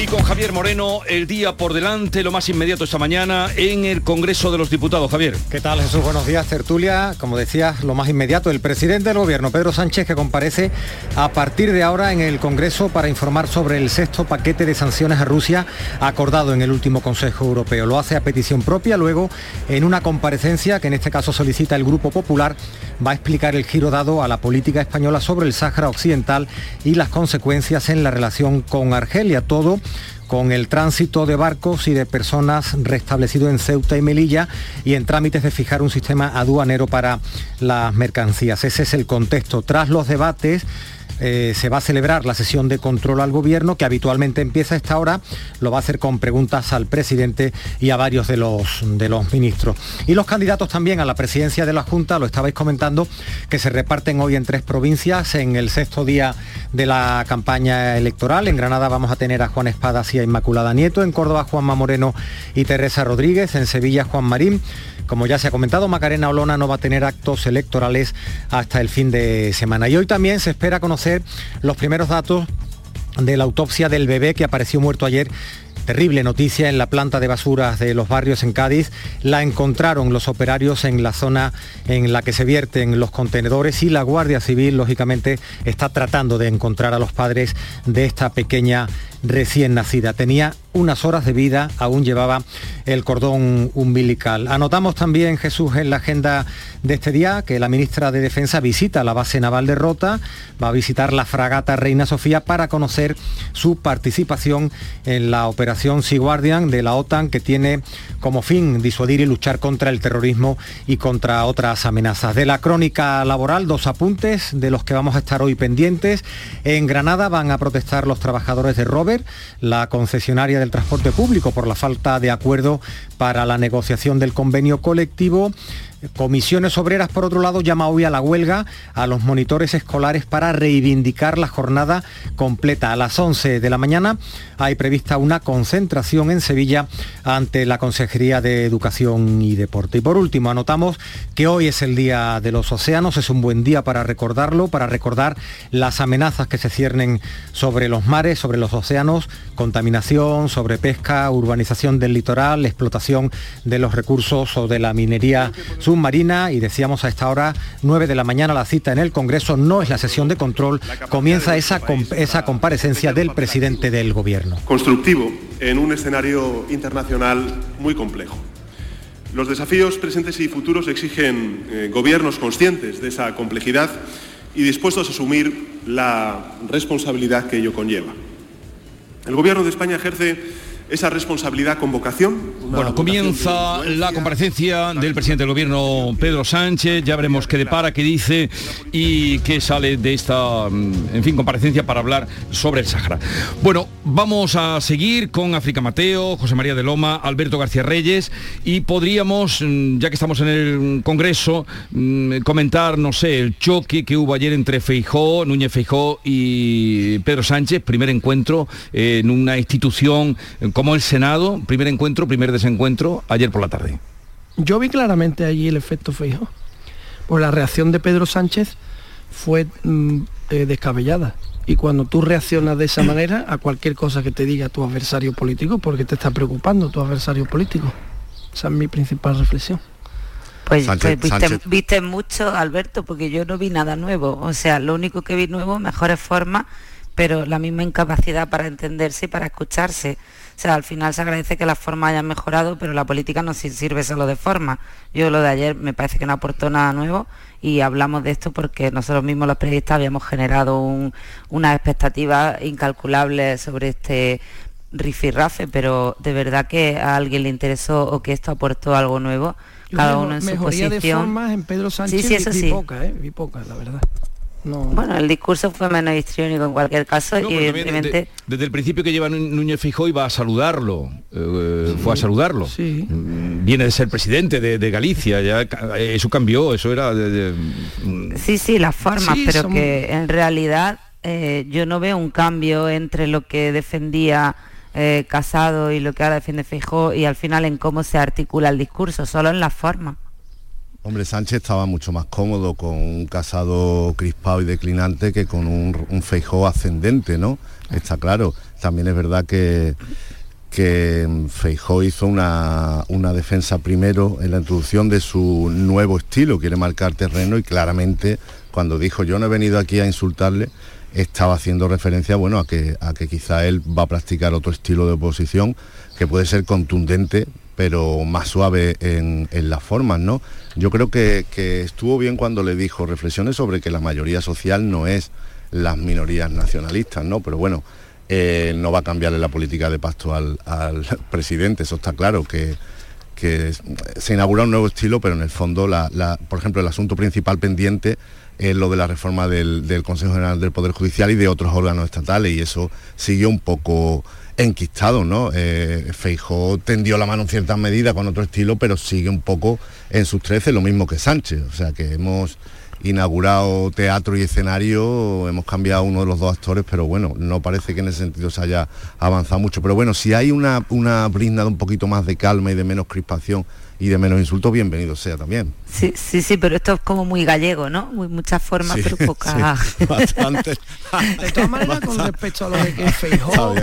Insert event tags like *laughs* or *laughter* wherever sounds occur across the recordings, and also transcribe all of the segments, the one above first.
Y con Javier Moreno, el día por delante, lo más inmediato esta mañana en el Congreso de los Diputados. Javier. ¿Qué tal Jesús? Buenos días, tertulia. Como decías, lo más inmediato, el presidente del Gobierno, Pedro Sánchez, que comparece a partir de ahora en el Congreso para informar sobre el sexto paquete de sanciones a Rusia acordado en el último Consejo Europeo. Lo hace a petición propia, luego en una comparecencia que en este caso solicita el Grupo Popular, va a explicar el giro dado a la política española sobre el Sáhara Occidental y las consecuencias en la relación con Argelia. Todo con el tránsito de barcos y de personas restablecido en Ceuta y Melilla y en trámites de fijar un sistema aduanero para las mercancías. Ese es el contexto. Tras los debates, eh, se va a celebrar la sesión de control al gobierno que habitualmente empieza a esta hora, lo va a hacer con preguntas al presidente y a varios de los, de los ministros. Y los candidatos también a la presidencia de la Junta, lo estabais comentando, que se reparten hoy en tres provincias en el sexto día de la campaña electoral. En Granada vamos a tener a Juan Espadas y a Inmaculada Nieto, en Córdoba Juanma Moreno y Teresa Rodríguez, en Sevilla Juan Marín. Como ya se ha comentado, Macarena Olona no va a tener actos electorales hasta el fin de semana. Y hoy también se espera conocer los primeros datos de la autopsia del bebé que apareció muerto ayer Terrible noticia en la planta de basuras de los barrios en Cádiz. La encontraron los operarios en la zona en la que se vierten los contenedores y la Guardia Civil, lógicamente, está tratando de encontrar a los padres de esta pequeña recién nacida. Tenía unas horas de vida, aún llevaba el cordón umbilical. Anotamos también, Jesús, en la agenda de este día que la ministra de Defensa visita la base naval de Rota, va a visitar la fragata Reina Sofía para conocer su participación en la operación Sea Guardian de la OTAN que tiene como fin disuadir y luchar contra el terrorismo y contra otras amenazas. De la crónica laboral, dos apuntes de los que vamos a estar hoy pendientes. En Granada van a protestar los trabajadores de Robert, la concesionaria del transporte público, por la falta de acuerdo para la negociación del convenio colectivo. Comisiones Obreras, por otro lado, llama hoy a la huelga a los monitores escolares para reivindicar la jornada completa. A las 11 de la mañana hay prevista una concentración en Sevilla ante la Consejería de Educación y Deporte. Y por último, anotamos que hoy es el Día de los Océanos, es un buen día para recordarlo, para recordar las amenazas que se ciernen sobre los mares, sobre los océanos, contaminación, sobre pesca, urbanización del litoral, explotación de los recursos o de la minería submarina y decíamos a esta hora 9 de la mañana la cita en el Congreso no es la sesión de control, comienza esa, esa comparecencia del presidente del Gobierno. Constructivo en un escenario internacional muy complejo. Los desafíos presentes y futuros exigen eh, gobiernos conscientes de esa complejidad y dispuestos a asumir la responsabilidad que ello conlleva. El Gobierno de España ejerce esa responsabilidad con vocación. Bueno, comienza la comparecencia del presidente del gobierno Pedro Sánchez, ya veremos qué depara, qué dice y qué sale de esta, mm, en fin, comparecencia para hablar sobre el Sáhara. Bueno, vamos a seguir con África Mateo, José María de Loma, Alberto García Reyes y podríamos, mm, ya que estamos en el Congreso, mm, comentar, no sé, el choque que hubo ayer entre Feijó, Núñez Feijó y Pedro Sánchez, primer encuentro en una institución como el Senado, primer encuentro, primer desencuentro, ayer por la tarde. Yo vi claramente allí el efecto fijo. Pues la reacción de Pedro Sánchez fue mm, eh, descabellada. Y cuando tú reaccionas de esa *clears throat* manera a cualquier cosa que te diga tu adversario político, porque te está preocupando tu adversario político. Esa es mi principal reflexión. Pues, pues viste, viste, mucho, Alberto, porque yo no vi nada nuevo. O sea, lo único que vi nuevo, mejores formas, pero la misma incapacidad para entenderse y para escucharse. O sea, al final se agradece que las formas hayan mejorado, pero la política no sirve solo de forma. Yo lo de ayer me parece que no aportó nada nuevo y hablamos de esto porque nosotros mismos los periodistas habíamos generado unas expectativas incalculables sobre este rifirrafe, pero de verdad que a alguien le interesó o que esto aportó algo nuevo, cada uno en su posición. de formas en Pedro Sánchez sí, sí, vi, poca, ¿eh? vi poca, la verdad. Bueno, el discurso fue menos histriónico en cualquier caso y evidentemente... desde el principio que lleva Núñez Fijó iba a saludarlo, eh, fue a saludarlo. Sí. Mm, viene de ser presidente de, Galicia, ya eso cambió, eso era... De, mm. Sí, sí, las formas, pero que en realidad eh, yo no veo un cambio entre lo que defendía eh, Casado y lo que ahora defiende Fijó y al final en cómo se articula el discurso, solo en la forma. Hombre, Sánchez estaba mucho más cómodo con un casado crispado y declinante que con un, un feijó ascendente, ¿no? Está claro. También es verdad que, que Feijó hizo una, una, defensa primero en la introducción de su nuevo estilo, quiere marcar terreno y claramente cuando dijo yo no he venido aquí a insultarle, estaba haciendo referencia bueno, a, que, a que quizá él va a practicar otro estilo de oposición que puede ser contundente pero más suave en, las formas, ¿no? Yo creo que, estuvo bien cuando le dijo reflexiones sobre que la mayoría social no es las minorías nacionalistas, ¿no? Pero bueno, eh, no va a cambiarle la política de pasto al, al *laughs* presidente, eso está claro, que, que, se inaugura un nuevo estilo, pero en el fondo, por ejemplo, el asunto principal pendiente es lo de la reforma del, del, Consejo General del Poder Judicial y de otros órganos estatales, y eso siguió un poco enquistado, ¿no? Eh, Feijó tendió la mano en ciertas medidas con otro estilo, pero sigue un poco en sus trece, lo mismo que Sánchez, o sea que hemos inaugurado teatro y escenario, hemos cambiado uno de los dos actores, pero bueno, no parece que en ese sentido se haya avanzado mucho. Pero bueno, si hay una, una brinda de un poquito más de calma y de menos crispación y de menos insultos, bienvenido sea también. Sí, sí, sí, pero esto es como muy gallego, ¿no? Muy, muchas formas, sí, pero pocas. Sí, *laughs* bastante. de todas maneras, con respecto a lo de que Feijó,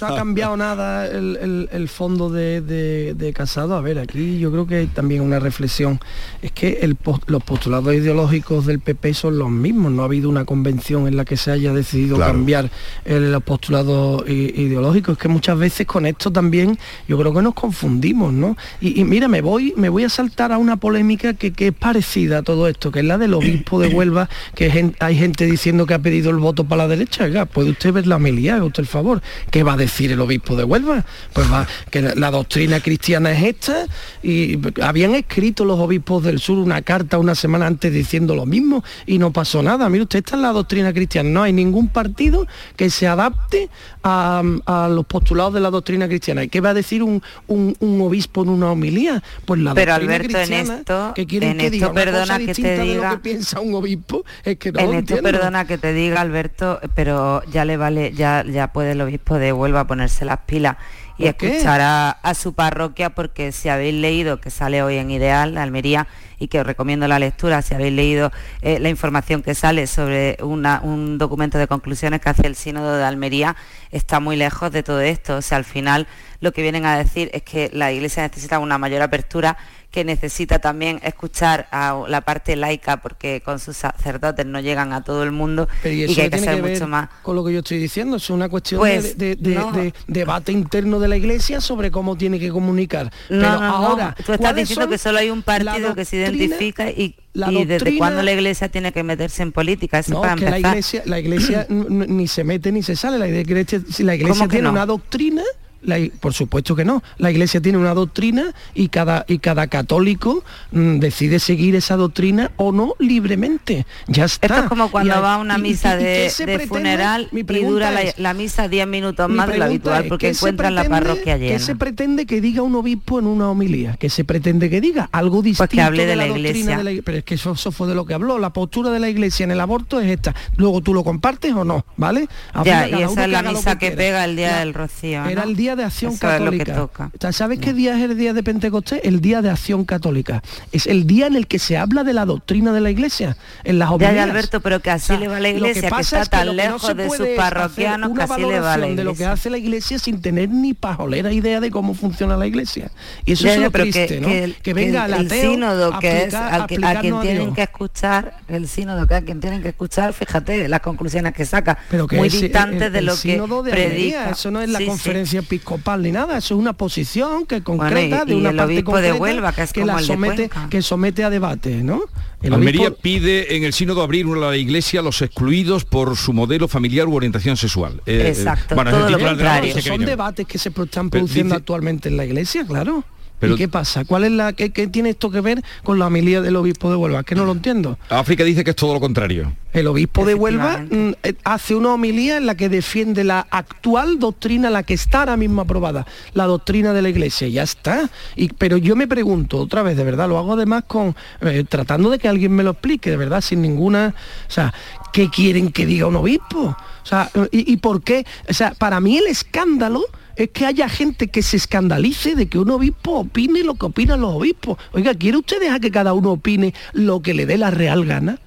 no ha cambiado nada el, el, el fondo de, de, de, Casado. A ver, aquí yo creo que hay también una reflexión. Es que el, los postulados ideológicos del PP son los mismos. No ha habido una convención en la que se haya decidido claro. cambiar el, los postulados ideológicos. Es que muchas veces con esto también yo creo que nos confundimos, ¿no? Y, y mira, me voy, me voy a saltar a una polémica que, que, es parecida a todo esto, que es la del obispo de Huelva, que hay gente diciendo que ha pedido el voto para la derecha. Oiga, puede usted ver la melía, usted el favor. ¿Qué va a decir el obispo de Huelva? Pues va, que la, la, doctrina cristiana es esta, y habían escrito los obispos del sur una carta una semana antes diciendo lo mismo y no pasó nada. Mire usted, esta es la doctrina cristiana. No hay ningún partido que se adapte a, a los postulados de la doctrina cristiana. ¿Y qué va a decir un, un, un obispo en una homilía? Pues la Pero doctrina Alberto, cristiana, en esto, que quieren en que una perdona cosa que te diga lo que piensa un obispo, es que no en lo esto entiendo. perdona que te diga Alberto, pero ya le vale, ya, ya puede el obispo de Huelva ponerse las pilas y escuchar a, a, su parroquia porque si habéis leído que sale hoy en Ideal de Almería y que os recomiendo la lectura si habéis leído eh, la información que sale sobre una, un documento de conclusiones que hace el sínodo de Almería está muy lejos de todo esto o sea al final lo que vienen a decir es que la iglesia necesita una mayor apertura que necesita también escuchar a la parte laica porque con sus sacerdotes no llegan a todo el mundo y, y, que hay que que mucho más con lo que yo estoy diciendo es una cuestión pues, de, de, no. de, debate interno de la iglesia sobre cómo tiene que comunicar. No, pero no, ahora tú estás diciendo que solo hay un partido que se identifica y la y doctrina, desde cuándo la iglesia tiene que meterse en política eso no, para que la iglesia la iglesia *clears throat* ni se mete ni se sale. La iglesia la iglesia tiene no? una doctrina la, por supuesto que no. La Iglesia tiene una doctrina y cada, y cada católico mmm, decide seguir esa doctrina o no libremente. Ya está. Esto es como cuando hay, va a una misa y, y, de, de funeral y dura la, la, misa 10 minutos más de lo habitual es, porque encuentran pretende, la parroquia llena. ¿Qué se pretende que diga un obispo en una homilía? ¿Qué se pretende que diga? Algo distinto pues que hable de, de la, la iglesia. De pero es que eso, eso, fue de lo que habló. La postura de la iglesia en el aborto es esta. Luego tú lo compartes o no, ¿vale? A ya, y esa es la misa que, que pega el día del rocío. ¿no? Era el día de acción eso católica. Es lo que toca. ¿Sabes qué día es el día de Pentecostés? El día de acción católica. Es el día en el que se habla de la doctrina de la iglesia, en las homilías. Ya, ya Alberto, pero que así o sea, le va a la iglesia, que, que, está es tan que lejos no de sus parroquianos que así le va a la iglesia. de lo que hace la iglesia sin tener ni pajolera idea de cómo funciona la iglesia. Y eso ya, es lo triste, que, ¿no? Que, que venga el, el sínodo a que aplicar, es al a quien a tienen que escuchar, el sínodo que a quien tienen que escuchar, fíjate las conclusiones que saca, pero que muy es, distantes el, de lo que de predica. Eso no es la sí, conferencia sí. Episcopal ni nada, eso es una posición que concreta bueno, y, de una el parte obispo concreta de Huelva, que es que como la el somete, que somete a debate, ¿no? El Almería obispo... pide en el sínodo abrir la iglesia a los excluidos por su modelo familiar u orientación sexual. Eh, Exacto, bueno, todo es lo contrario. De son debates que se están produciendo dice... actualmente en la iglesia, claro. Pero, ¿Y qué pasa? ¿Cuál es la qué, qué, tiene esto que ver con la homilía del obispo de Huelva? Que no lo entiendo. África dice que es todo lo contrario. El obispo de Huelva mm, hace una homilía en la que defiende la actual doctrina, la que está ahora mismo aprobada, la doctrina de la Iglesia. Ya está. Y, pero yo me pregunto otra vez, de verdad, lo hago además con eh, tratando de que alguien me lo explique, de verdad, sin ninguna, o sea, ¿qué quieren que diga un obispo? O sea, ¿y, y por qué? O sea, para mí el escándalo es que haya gente que se escandalice de que un obispo opine lo que opinan los obispos. Oiga, ¿quiere usted dejar que cada uno opine lo que le dé la real gana?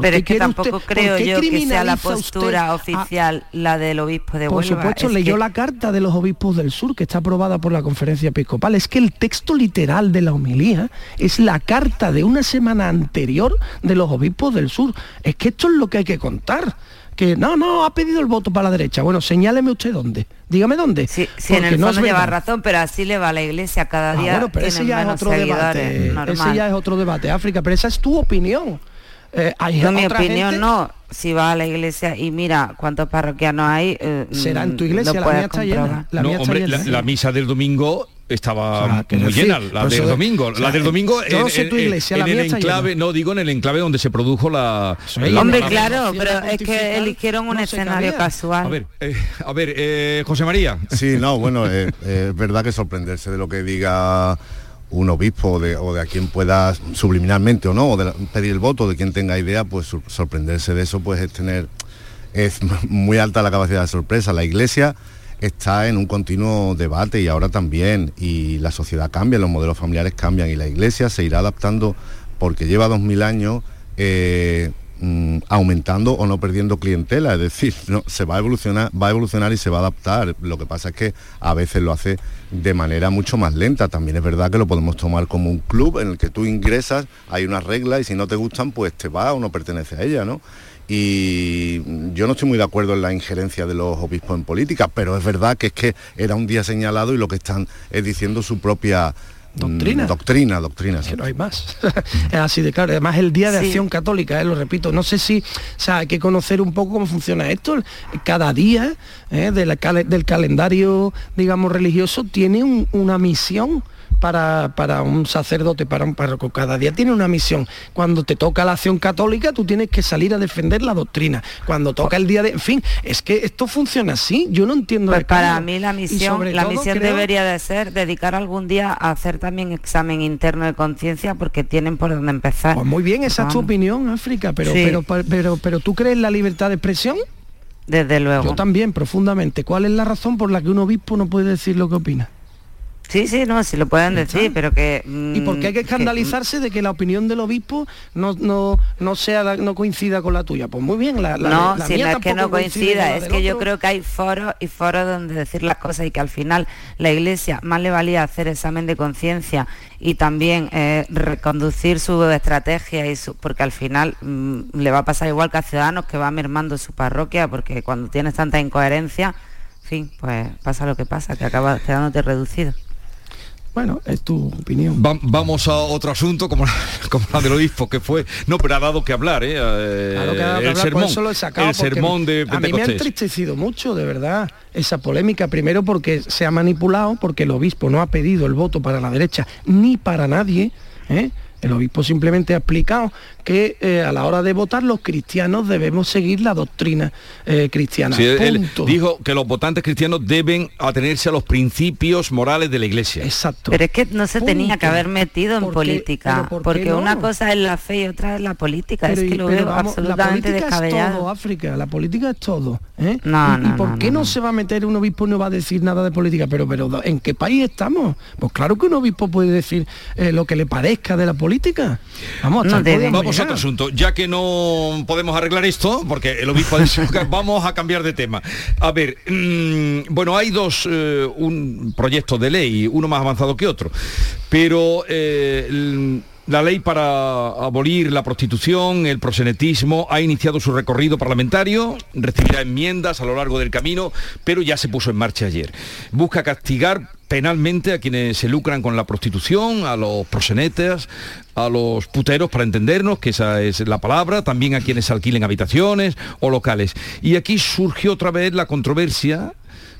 Pero es que tampoco creo yo que sea la postura oficial la del obispo de Huelva. Por supuesto, leyó la carta de los obispos del sur que está aprobada por la conferencia episcopal. Es que el texto literal de la homilía es la carta de una semana anterior de los obispos del sur. Es que esto es lo que hay que contar que no, no, ha pedido el voto para la derecha. Bueno, señáleme usted dónde. Dígame dónde. Sí, en el fondo lleva razón, pero así le va a la iglesia cada ah, día. bueno, pero ese ya es otro debate. Ese ya es otro debate, África, pero esa es tu opinión. Eh, no, mi opinión no. Si va a la iglesia y mira cuántos parroquianos hay, eh, será en tu iglesia la mía está llena. La, la, misa del domingo estaba muy llena, la del domingo. la del domingo en, tu iglesia, en, el enclave, no digo en el enclave donde se produjo la... Hombre, claro, pero es que eligieron un escenario casual. A ver, eh, a ver José María. Sí, no, bueno, es verdad que sorprenderse de lo que diga un obispo o de, a quien pueda subliminalmente o no, o de pedir el voto de quien tenga idea, pues sorprenderse de eso pues es tener, es *laughs* muy alta la capacidad de sorpresa. La iglesia está en un continuo debate y ahora también, y la sociedad cambia, los modelos familiares cambian y la iglesia se irá adaptando porque lleva dos mil años eh, Mm, aumentando o no perdiendo clientela, es decir, *laughs* no, se va a evolucionar, va a evolucionar y se va a adaptar. Lo que pasa es que a veces lo hace de manera mucho más lenta. También es verdad que lo podemos tomar como un club en el que tú ingresas, hay unas reglas y si no te gustan, pues te va o no pertenece a ella, ¿no? Y yo no estoy muy de acuerdo en la injerencia de los obispos en política, pero es verdad que es que era un día señalado y lo que están es diciendo su propia Doctrina. Mm, doctrina, doctrina. Que no hay más. *laughs* es así de claro. Además, el Día de Acción Católica, eh, lo repito. No sé si, o sea, hay que conocer un poco cómo funciona esto. Cada día eh, del calendario, digamos, religioso tiene una misión para, para, un sacerdote, para un párroco. Cada día tiene una misión. Cuando te toca la acción católica, tú tienes que salir a defender la doctrina. Cuando toca el día de... En fin, es que esto funciona así. Yo no entiendo... Pues para mí la misión, la misión debería de ser dedicar algún día a hacer también examen interno de conciencia porque tienen por dónde empezar. Pues muy bien, esa es tu opinión, África, pero, pero, pero, pero ¿tú crees en la libertad de expresión? Desde luego. Yo también, profundamente. ¿Cuál es la razón por la que un obispo no puede decir lo que opina? Sí, sí, no, sí lo pueden decir, pero que... ¿Y por qué hay que mm, escandalizarse de que la opinión del obispo no, no, no, sea, no coincida con la tuya? Pues muy bien, la, No, si no es que no coincida, es que yo creo que hay foros y foros donde decir las cosas y que al final la iglesia más le valía hacer examen de conciencia y también eh, reconducir su estrategia y su, porque al final mm, le va a pasar igual que a Ciudadanos que va mermando su parroquia porque cuando tienes tanta incoherencia, en fin, pues pasa lo que pasa, que acaba quedándote reducido. Bueno, es tu opinión. vamos a otro asunto, como, *laughs* como la del obispo, que fue... No, pero ha dado que hablar, ¿eh? eh el sermón, el sermón de A mí me ha entristecido mucho, de verdad, esa polémica. Primero porque se ha manipulado, porque el obispo no ha pedido el voto para la derecha, ni para nadie, ¿eh? El obispo simplemente ha explicado que eh, a la hora de votar los cristianos debemos seguir la doctrina eh, cristiana. dijo que los votantes cristianos deben atenerse a los principios morales de la Iglesia. Exacto. Pero es que no se tenía que haber metido en política, porque una cosa es la fe y otra es la política. es que lo veo absolutamente la política Es todo, África, la política es todo. ¿eh? No, ¿Y, por qué no, se va a meter un obispo y no va a decir nada de política? Pero, pero ¿en qué país estamos? Pues claro que un obispo puede decir lo que le parezca de la política. Vamos, a vamos otro asunto. Ya que no podemos arreglar esto, porque el obispo *laughs* vamos a cambiar de tema. A ver, mm, bueno, hay dos, eh, un proyecto de ley, uno más avanzado que otro, pero... Eh, la ley para abolir la prostitución, el prosenetismo, ha iniciado su recorrido parlamentario, recibirá enmiendas a lo largo del camino, pero ya se puso en marcha ayer. Busca castigar penalmente a quienes se lucran con la prostitución, a los prosenetas, a los puteros, para entendernos, que esa es la palabra, también a quienes alquilen habitaciones o locales. Y aquí surgió otra vez la controversia,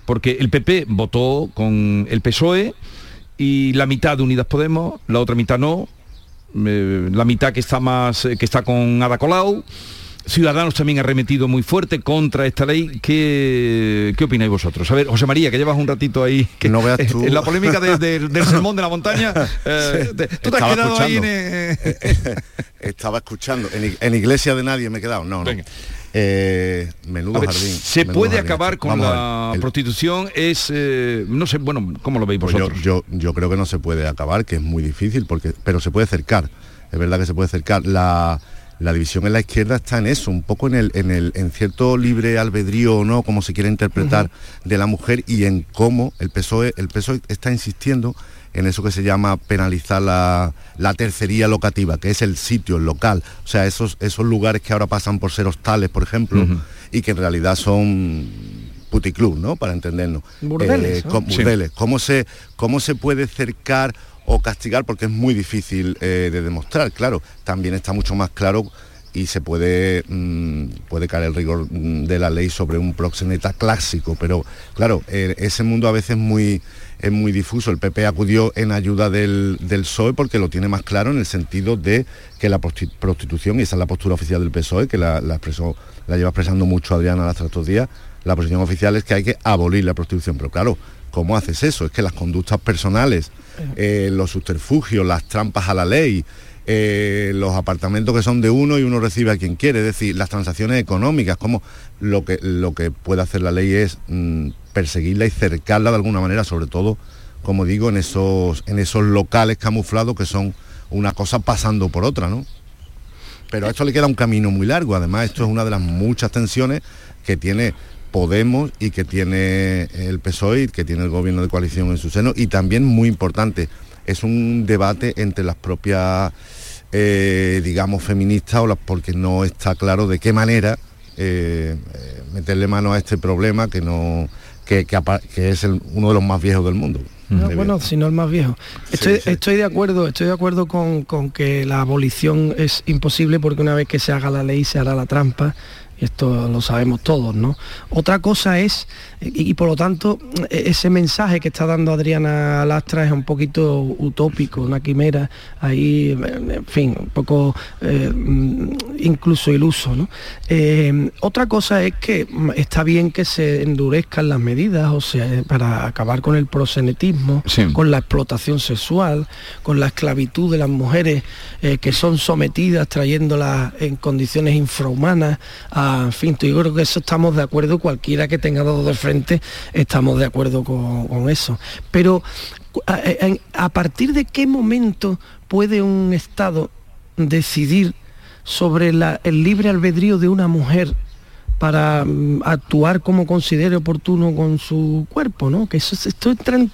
porque el PP votó con el PSOE y la mitad de Unidas Podemos, la otra mitad no, la mitad que está más eh, que está con Ada Colau. Ciudadanos también ha remetido muy fuerte contra esta ley. ¿Qué, ¿Qué opináis vosotros? A ver, José María, que llevas un ratito ahí. Que *laughs* no veas tú. En la polémica del *laughs* sermón de la montaña. *laughs* Eh, ¿Tú te has quedado ahí en, Estaba escuchando. En, iglesia de nadie me he quedado. No, no. Eh, menudo jardín. ¿Se puede acabar con la prostitución? Es, eh, no sé, bueno, ¿cómo lo veis pues vosotros? yo, yo, creo que no se puede acabar, que es muy difícil, porque, pero se puede acercar. Es verdad que se puede acercar. La, división en la izquierda está en eso, un poco en el, en el, en cierto libre albedrío o no, como se quiere interpretar, de la mujer y en cómo el PSOE, el PSOE está insistiendo en eso que se llama penalizar la, tercería locativa, que es el sitio, el local, o sea, esos, esos lugares que ahora pasan por ser hostales, por ejemplo, y que en realidad son puticlub, ¿no? Para entendernos. Burdeles. Eh, ¿Cómo, se, ¿Cómo se puede cercar o castigar? Porque es muy difícil eh, de demostrar, claro. También está mucho más claro y se puede, mm, puede caer el rigor mm, de la ley sobre un proxeneta clásico, pero claro, eh, ese mundo a veces muy es muy difuso. El PP acudió en ayuda del, del, PSOE porque lo tiene más claro en el sentido de que la prostitución, y esa es la postura oficial del PSOE, que la, expresó, la lleva expresando mucho Adriana hasta estos días, la posición oficial es que hay que abolir la prostitución. Pero claro, ¿cómo haces eso? Es que las conductas personales, eh, los subterfugios, las trampas a la ley, eh, los apartamentos que son de uno y uno recibe a quien quiere, es decir, las transacciones económicas, como lo que, lo que puede hacer la ley es mm, perseguirla y cercarla de alguna manera, sobre todo, como digo, en esos, en esos locales camuflados que son una cosa pasando por otra, ¿no? Pero a esto le queda un camino muy largo, además esto es una de las muchas tensiones que tiene Podemos y que tiene el PSOE y que tiene el gobierno de coalición en su seno. Y también muy importante, es un debate entre las propias, eh, digamos, feministas o las, porque no está claro de qué manera eh, eh, meterle mano a este problema que no que, es uno de los más viejos del mundo. bueno, si no el más viejo. Estoy, estoy de acuerdo, estoy de acuerdo con, con, que la abolición es imposible porque una vez que se haga la ley se hará la trampa esto lo sabemos todos, ¿no? Otra cosa es, y, por lo tanto, e, ese mensaje que está dando Adriana Lastra es un poquito utópico, una quimera, ahí, en fin, un poco eh, incluso iluso, ¿no? Eh, otra cosa es que está bien que se endurezcan las medidas, o sea, para acabar con el prosenetismo, con la explotación sexual, con la esclavitud de las mujeres eh, que son sometidas, trayéndolas en condiciones infrahumanas a en fin, yo creo que eso estamos de acuerdo, cualquiera que tenga dos de frente, estamos de acuerdo con, eso. Pero a, partir de qué momento puede un Estado decidir sobre el libre albedrío de una mujer para mm, actuar como considere oportuno con su cuerpo, ¿no? Que eso, esto entra en,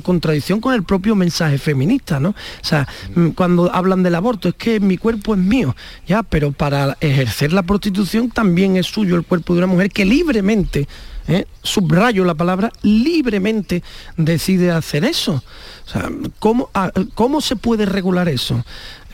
contradicción con el propio mensaje feminista, ¿no? O sea, mm, cuando hablan del aborto, es que mi cuerpo es mío, ya, pero para ejercer la prostitución también es suyo el cuerpo de una mujer que libremente, ¿eh? subrayo la palabra, libremente decide hacer eso. O sea, ¿cómo, ah, ¿cómo se puede regular eso?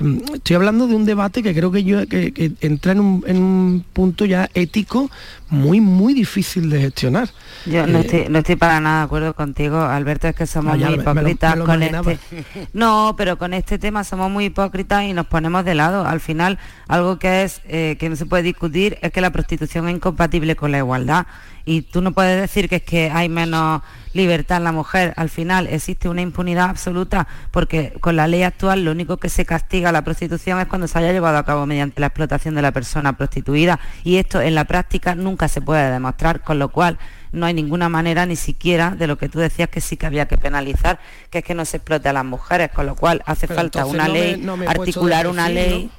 Mm, estoy hablando de un debate que creo que, yo, que, entra en un, punto ya ético muy, muy difícil de gestionar. Yo no, eh, estoy, para nada de acuerdo contigo, Alberto, es que somos muy hipócritas con este... *laughs* No, pero con este tema somos muy hipócritas y nos ponemos de lado. Al final, algo que es eh, que no se puede discutir es que la prostitución es incompatible con la igualdad. Y tú no puedes decir que es que hay menos libertad en la mujer. Al final existe una impunidad absoluta porque con la ley actual lo único que se castiga la prostitución es cuando se haya llevado a cabo mediante la explotación de la persona prostituida y esto en la práctica nunca se puede demostrar, con lo cual no hay ninguna manera ni siquiera de lo que tú decías que sí que había que penalizar, que es que no se explote a las mujeres, con lo cual hace falta una ley, articular una ley.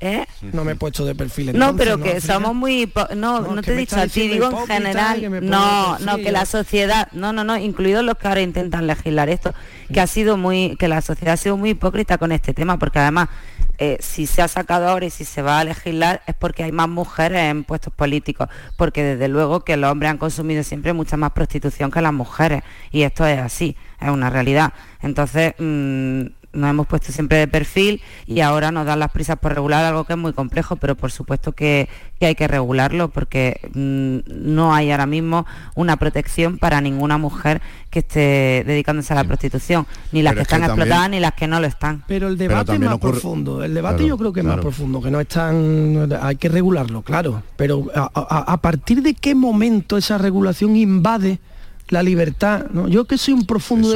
¿Eh? No me he puesto de perfil. no, pero que somos muy... No, no, te he dicho a ti, digo en general. No, no, que la sociedad... No, no, no, incluidos los que ahora intentan legislar esto, que ha sido muy... Que la sociedad ha sido muy hipócrita con este tema, porque además, eh, si se ha sacado ahora y si se va a legislar, es porque hay más mujeres en puestos políticos, porque desde luego que los hombres han consumido siempre mucha más prostitución que las mujeres, y esto es así, es una realidad. Entonces... Mm, nos hemos puesto siempre de perfil y ahora nos dan las prisas por regular algo que es muy complejo, pero por supuesto que, hay que regularlo porque mm, no hay ahora mismo una protección para ninguna mujer que esté dedicándose a la prostitución, ni las que están explotadas ni las que no lo están. Pero el debate es más profundo, el debate yo creo que es más profundo, que no están, hay que regularlo, claro, pero a partir de qué momento esa regulación invade la libertad, ¿no? Yo que soy un profundo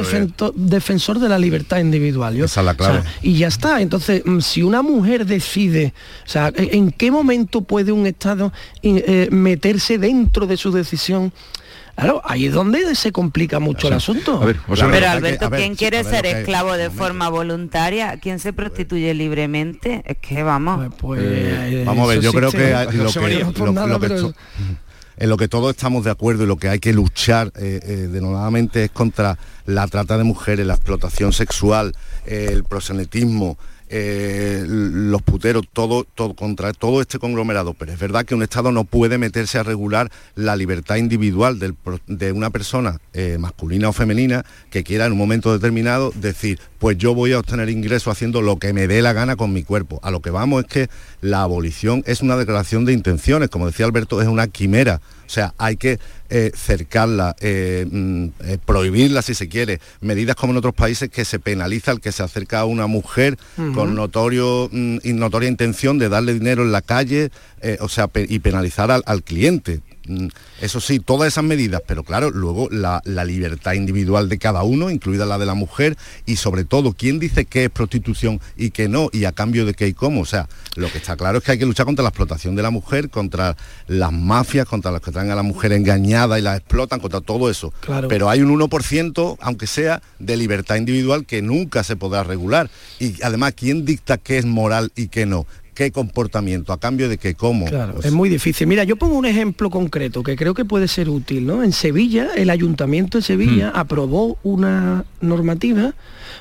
defensor de la libertad individual. Yo, Esa es la clave. y ya está. Entonces, mm, si una mujer decide, o sea, ¿en qué momento puede un Estado eh, meterse dentro de su decisión? Claro, ahí es donde se complica mucho el asunto. Pero Alberto, ¿quién quiere ser esclavo de forma voluntaria? ¿Quién se prostituye libremente? Es que vamos. Pues, pues eh, vamos a ver, yo creo que, lo que, en lo que todos estamos de acuerdo y lo que hay que luchar eh, eh, denodadamente es contra la trata de mujeres, la explotación sexual, el prosenetismo, eh, los puteros, todo, todo, contra todo este conglomerado. Pero es verdad que un Estado no puede meterse a regular la libertad individual de una persona eh, masculina o femenina que quiera en un momento determinado decir, pues yo voy a obtener ingresos haciendo lo que me dé la gana con mi cuerpo. A lo que vamos es que la abolición es una declaración de intenciones, como decía Alberto, es una quimera. O sea, hay que eh, cercarla, eh, mm, eh, prohibirla si se quiere. Medidas como en otros países que se penaliza el que se acerca a una mujer con notorio, mm, notoria intención de darle dinero en la calle, o sea, y penalizar al cliente. Mm, eso sí, todas esas medidas, pero claro, luego la, libertad individual de cada uno, incluida la de la mujer, y sobre todo, ¿quién dice qué es prostitución y qué no, y a cambio de qué y cómo? O sea, lo que está claro es que hay que luchar contra la explotación de la mujer, contra las mafias, contra las que traen a la mujer engañada y la explotan, contra todo eso. Pero hay un 1%, aunque sea, de libertad individual que nunca se podrá regular. Y además, ¿quién dicta qué es moral y qué no? Qué comportamiento, a cambio de qué, cómo. Claro, es muy difícil. Mira, yo pongo un ejemplo concreto que creo que puede ser útil. ¿no? En Sevilla, el Ayuntamiento de Sevilla hmm. aprobó una normativa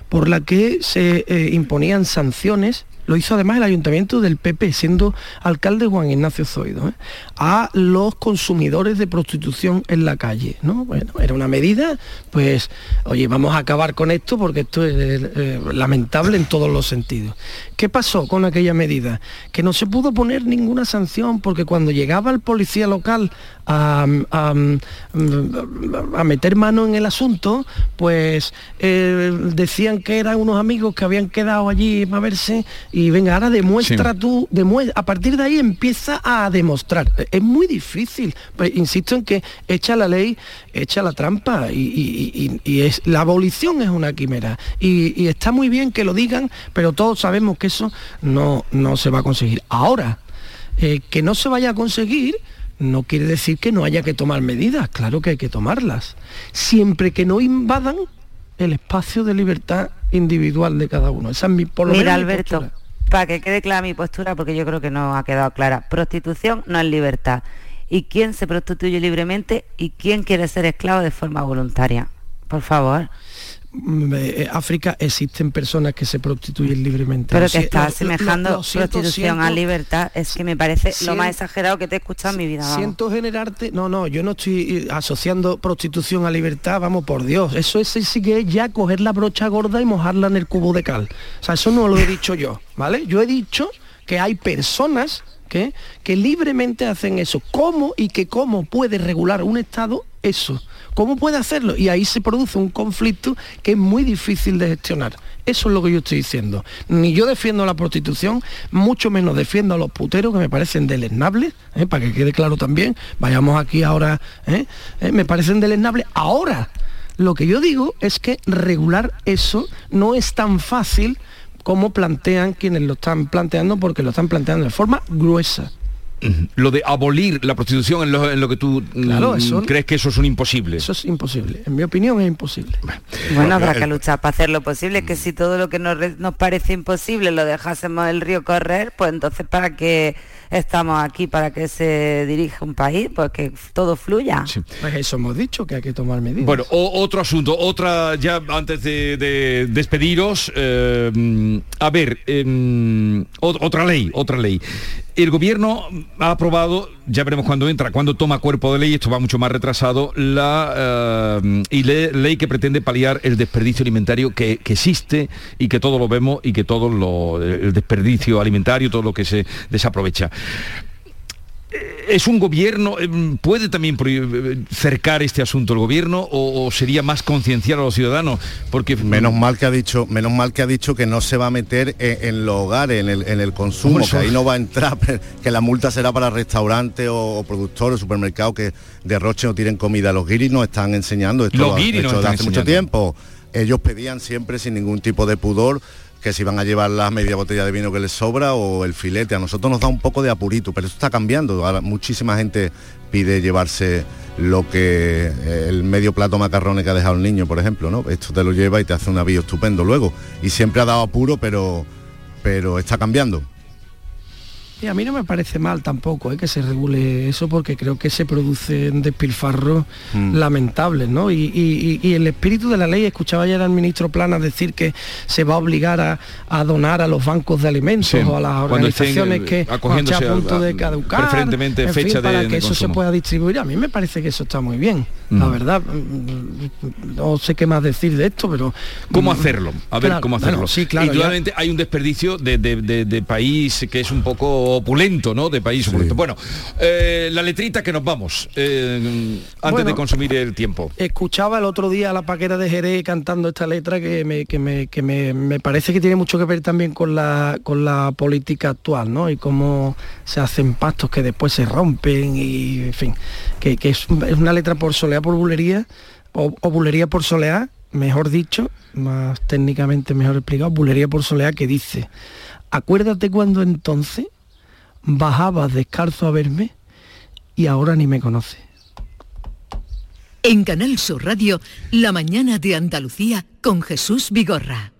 por la que se eh, imponían sanciones lo hizo además el ayuntamiento del PP, siendo alcalde Juan Ignacio Zoido, ¿eh? a los consumidores de prostitución en la calle. ¿no? Bueno, era una medida, pues, oye, vamos a acabar con esto porque esto es eh, lamentable en todos los sentidos. ¿Qué pasó con aquella medida? Que no se pudo poner ninguna sanción porque cuando llegaba el policía local a, meter mano en el asunto, pues eh, decían que eran unos amigos que habían quedado allí para verse y venga, ahora demuestra tú, a partir de ahí empieza a demostrar. Es muy difícil, pues, insisto en que echa la ley, echa la trampa y, es, la abolición es una quimera. Y, está muy bien que lo digan, pero todos sabemos que eso no, no se va a conseguir. Ahora, eh, que no se vaya a conseguir, no quiere decir que no haya que tomar medidas, claro que hay que tomarlas, siempre que no invadan el espacio de libertad individual de cada uno. Esa es mi, por lo Mira, Alberto, para que quede clara mi postura, porque yo creo que no ha quedado clara, prostitución no es libertad. ¿Y quién se prostituye libremente y quién quiere ser esclavo de forma voluntaria? Por favor. Eh, África existen personas que se prostituyen libremente. Pero que está asemejando prostitución a libertad, es que me parece lo más exagerado que te he escuchado en mi vida. Siento generarte, no, no, yo no estoy eh, asociando prostitución a libertad, vamos por Dios, eso es sí que es ya coger la brocha gorda y mojarla en el cubo de cal. O sea, eso no lo he dicho yo, ¿vale? Yo he dicho que hay personas que, que libremente hacen eso. ¿Cómo y que cómo puede regular un Estado eso? ¿Cómo puede hacerlo? Y ahí se produce un conflicto que es muy difícil de gestionar. Eso es lo que yo estoy diciendo. Ni yo defiendo la prostitución, mucho menos defiendo a los puteros que me parecen deleznables, ¿eh? para que quede claro también. Vayamos aquí ahora, ¿eh? ¿Eh? me parecen deleznables. Ahora, lo que yo digo es que regular eso no es tan fácil como plantean quienes lo están planteando, porque lo están planteando de forma gruesa lo de abolir la prostitución en lo, que tú mm, crees que eso es un imposible. Eso es imposible. En mi opinión es imposible. Bueno, habrá que luchar para hacer lo posible, que si todo lo que nos, nos parece imposible lo dejásemos el río correr, pues entonces para que estamos aquí para que se dirija un país, pues que todo fluya. Pues eso hemos dicho, que hay que tomar medidas. Bueno, otro asunto, otra, ya antes de, despediros, eh, a ver, em, otra ley, otra ley. El gobierno ha aprobado, ya veremos cuándo entra, cuándo toma cuerpo de ley, esto va mucho más retrasado, la eh, ley que pretende paliar el desperdicio alimentario que, existe y que todos lo vemos y que todo lo, el desperdicio alimentario, todo lo que se desaprovecha ¿Es un gobierno, eh, puede también cercar este asunto el gobierno o, sería más concienciar a los ciudadanos? Porque menos mal que ha dicho, menos mal que ha dicho que no se va a meter en, los hogares, en el, consumo, que ahí no va a entrar, que la multa será para restaurantes o, productores, supermercados que derrochen o tiren comida. Los guiris nos están enseñando esto los desde hace mucho tiempo. Ellos pedían siempre sin ningún tipo de pudor que se iban a llevar la media botella de vino que les sobra o el filete. A nosotros nos da un poco de apurito, pero esto está cambiando. Muchísima gente pide llevarse lo que eh, el medio plato macarrones que ha dejado el niño, por ejemplo, ¿no? Esto te lo lleva y te hace un avío estupendo luego. Y siempre ha dado apuro, pero, pero está cambiando. Y a mí no me parece mal tampoco ¿eh? que se regule eso porque creo que se producen despilfarros mm. lamentables, ¿no? Y, el espíritu de la ley, escuchaba ayer al ministro Plana decir que se va a obligar a, donar a los bancos de alimentos o a las organizaciones que a punto de caducar, preferentemente fecha para que eso se pueda distribuir. A mí me parece que eso está muy bien, la mm. verdad. No sé qué más decir de esto, pero... ¿Cómo hacerlo? A ver, ¿cómo hacerlo? sí, claro, Indudablemente hay un desperdicio de país que es un poco opulento, ¿no? De país opulento. Bueno, eh, la letrita que nos vamos, eh, antes de consumir el tiempo. Escuchaba el otro día a la paquera de Jerez cantando esta letra que, me, que, me, que me, parece que tiene mucho que ver también con la, con la política actual, ¿no? Y cómo se hacen pactos que después se rompen y, en fin, que, es, una letra por soleá, por bulería, o, o bulería por soleá, mejor dicho, más técnicamente mejor explicado, bulería por soleá que dice, acuérdate cuando entonces bajabas descalzo a verme y ahora ni me conoce. En Canal Sur Radio, La mañana de Andalucía con Jesús Vigorra.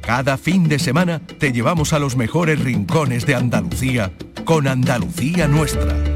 Cada fin de semana te llevamos a los mejores rincones de Andalucía con Andalucía Nuestra.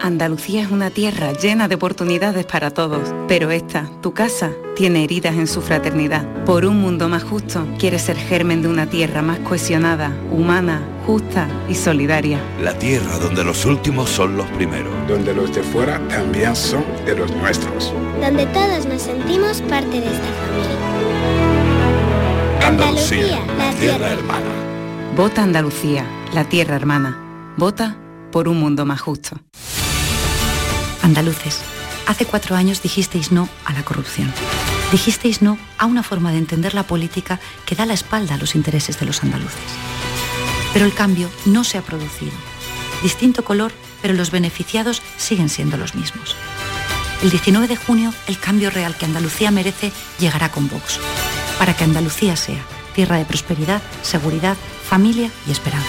Andalucía es una tierra llena de oportunidades para todos, pero esta, tu casa, tiene heridas en su fraternidad. Por un mundo más justo, quiere ser germen de una tierra más cohesionada, humana, justa y solidaria. La tierra donde los últimos son los primeros. Donde los de fuera también son de los nuestros. Donde todos nos sentimos parte de esta familia. Andalucía, la tierra hermana. Vota Andalucía, la tierra hermana. Vota por un mundo más justo. Andaluces, hace cuatro años dijisteis no a la corrupción. Dijisteis no a una forma de entender la política que da la espalda a los intereses de los andaluces. Pero el cambio no se ha producido. Distinto color, pero los beneficiados siguen siendo los mismos. El 19 de junio, el cambio real que Andalucía merece llegará con Vox, para que Andalucía sea tierra de prosperidad, seguridad, familia y esperanza.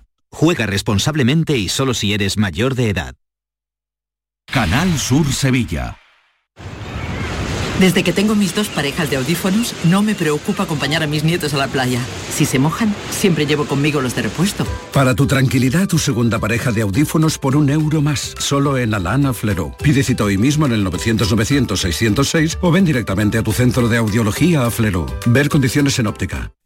Juega responsablemente y solo si eres mayor de edad. Canal Sur Sevilla. Desde que tengo mis dos parejas de audífonos, no me preocupa acompañar a mis nietos a la playa. Si se mojan, siempre llevo conmigo los de repuesto. Para tu tranquilidad, tu segunda pareja de audífonos por un euro más, solo en Alana Flero. Pide cita hoy mismo en el 900-900-606 o ven directamente a tu centro de audiología a Flero. Ver condiciones en óptica.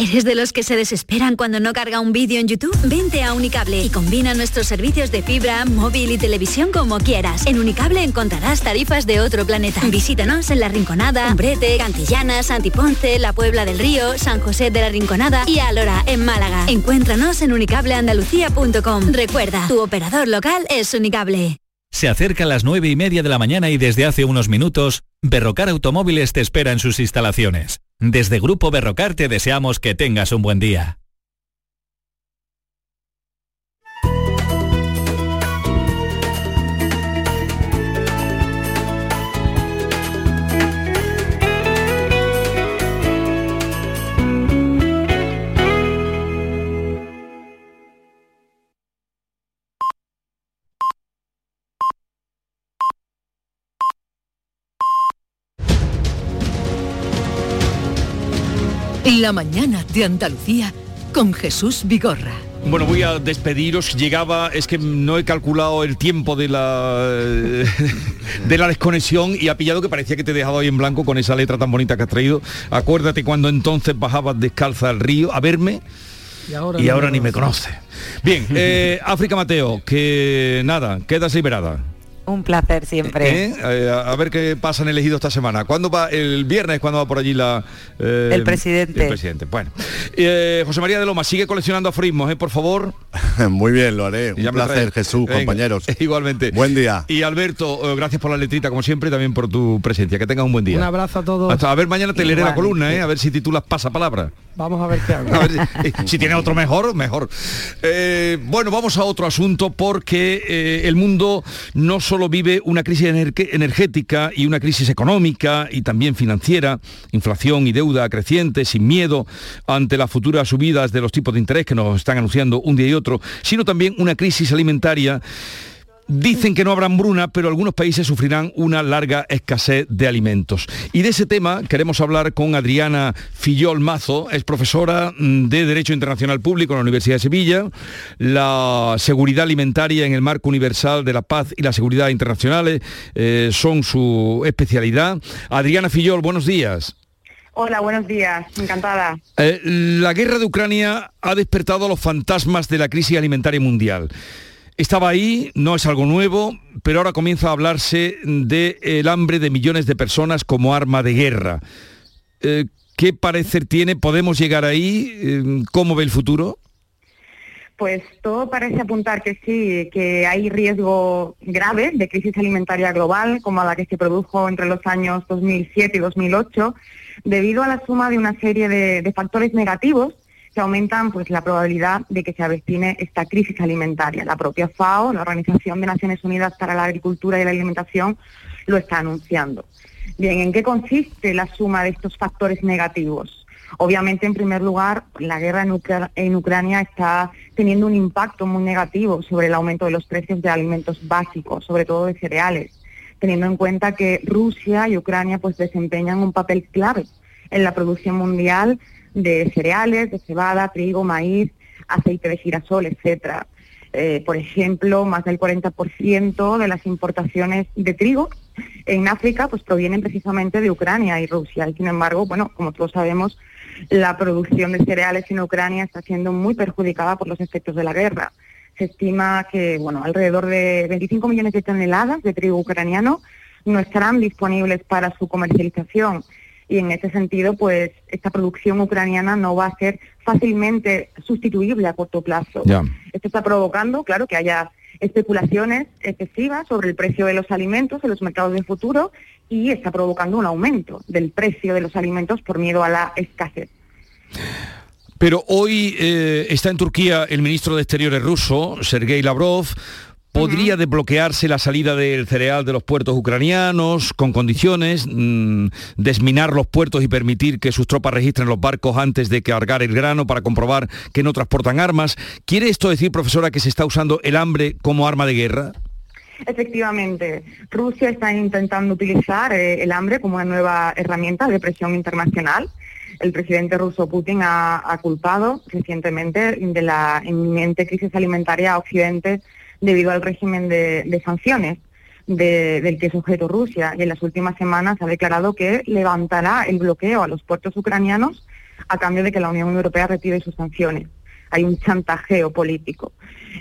¿Eres de los que se desesperan cuando no carga un vídeo en YouTube? Vente a Unicable y combina nuestros servicios de fibra, móvil y televisión como quieras. En Unicable encontrarás tarifas de otro planeta. Visítanos en La Rinconada, Umbrete, Cantillana, Santiponce, La Puebla del Río, San José de la Rinconada y Alora, en Málaga. Encuéntranos en unicableandalucía.com. Recuerda, tu operador local es Unicable. Se acerca a las nueve y media de la mañana y desde hace unos minutos, Berrocar Automóviles te espera en sus instalaciones. Desde Grupo Berrocar te deseamos que tengas un buen día. La mañana de Andalucía con Jesús Vigorra. Bueno, voy a despediros. Llegaba, es que no he calculado el tiempo de la *laughs* de la desconexión y ha pillado que parecía que te he dejado ahí en blanco con esa letra tan bonita que has traído. Acuérdate cuando entonces bajabas descalza al río a verme. Y ahora, ni me conoce. Bien, eh, *laughs* África Mateo, que nada, quedas liberada. Un placer siempre. ¿Eh? Eh, a ver qué pasa en elegido esta semana. ¿Cuándo va? El viernes, cuando va por allí la... Eh, el presidente. El presidente. Bueno. José María de Loma, sigue coleccionando aforismos, por favor. *laughs* Muy bien, lo haré. *laughs* Un placer, Jesús, compañeros. *laughs* Igualmente. Buen día. Y Alberto, gracias por la letrita, como siempre, y también por tu presencia. Que tengas un buen día. Un abrazo a todos. Hasta, a ver, mañana te leeré la columna, A ver si titulas pasa palabra. Vamos a ver qué *laughs* hago. si, tiene otro mejor, mejor. bueno, vamos a otro asunto porque el mundo no solo vive una crisis energética y una crisis económica y también financiera, inflación y deuda creciente, sin miedo ante las futuras subidas de los tipos de interés que nos están anunciando un día y otro, sino también una crisis alimentaria Dicen que no habrá hambruna, pero algunos países sufrirán una larga escasez de alimentos. Y de ese tema queremos hablar con Adriana Fillol Mazo, es profesora mm, de Derecho Internacional Público en la Universidad de Sevilla, la seguridad alimentaria en el marco universal de la paz y la seguridad internacionales eh, son su especialidad. Adriana Fillol, buenos días. Hola, buenos días, encantada. Eh, la guerra de Ucrania ha despertado los fantasmas de la crisis alimentaria mundial. Estaba ahí, no es algo nuevo, pero ahora comienza a hablarse del hambre de millones de personas como arma de guerra. Eh, ¿Qué parecer tiene? ¿Podemos llegar ahí? Eh, ¿Cómo ve el futuro? Pues todo parece apuntar que sí, que hay riesgo grave de crisis alimentaria global, como la que se produjo entre los años 2007 y 2008, debido a la suma de una serie de factores negativos aumentan pues, la probabilidad de que se avecine esta crisis alimentaria. La propia FAO, la Organización de Naciones Unidas para la Agricultura y la Alimentación, lo está anunciando. Bien, ¿en qué consiste la suma de estos factores negativos? Obviamente, en primer lugar, la guerra en, Ucrania está teniendo un impacto muy negativo sobre el aumento de los precios de alimentos básicos, sobre todo de cereales, teniendo en cuenta que Rusia y Ucrania pues, desempeñan un papel clave en la producción mundial de cereales, de cebada, trigo, maíz, aceite de girasol, etcétera. Eh, por ejemplo, más del 40% de las importaciones de trigo en África pues provienen precisamente de Ucrania y Rusia. Sin embargo, bueno, como todos sabemos, la producción de cereales en Ucrania está siendo muy perjudicada por los efectos de la guerra. Se estima que, bueno, alrededor de 25 millones de toneladas de trigo ucraniano no estarán disponibles para su comercialización y en ese sentido, pues esta producción ucraniana no va a ser fácilmente sustituible a corto plazo. Esto está provocando, claro, que haya especulaciones excesivas sobre el precio de los alimentos en los mercados de futuro y está provocando un aumento del precio de los alimentos por miedo a la escasez. Pero hoy eh, está en Turquía el ministro de Exteriores ruso, Sergei Lavrov, ¿Podría desbloquearse la salida del cereal de los puertos ucranianos con condiciones, mm, desminar los puertos y permitir que sus tropas registren los barcos antes de cargar el grano para comprobar que no transportan armas? ¿Quiere esto decir, profesora, que se está usando el hambre como arma de guerra? Efectivamente, Rusia está intentando utilizar eh, el hambre como una nueva herramienta de presión internacional. El presidente ruso Putin ha, culpado recientemente de la inminente crisis alimentaria a Occidente debido al régimen de, sanciones del que es objeto Rusia y en las últimas semanas ha declarado que levantará el bloqueo a los puertos ucranianos a cambio de que la Unión Europea retire sus sanciones. Hay un chantajeo político.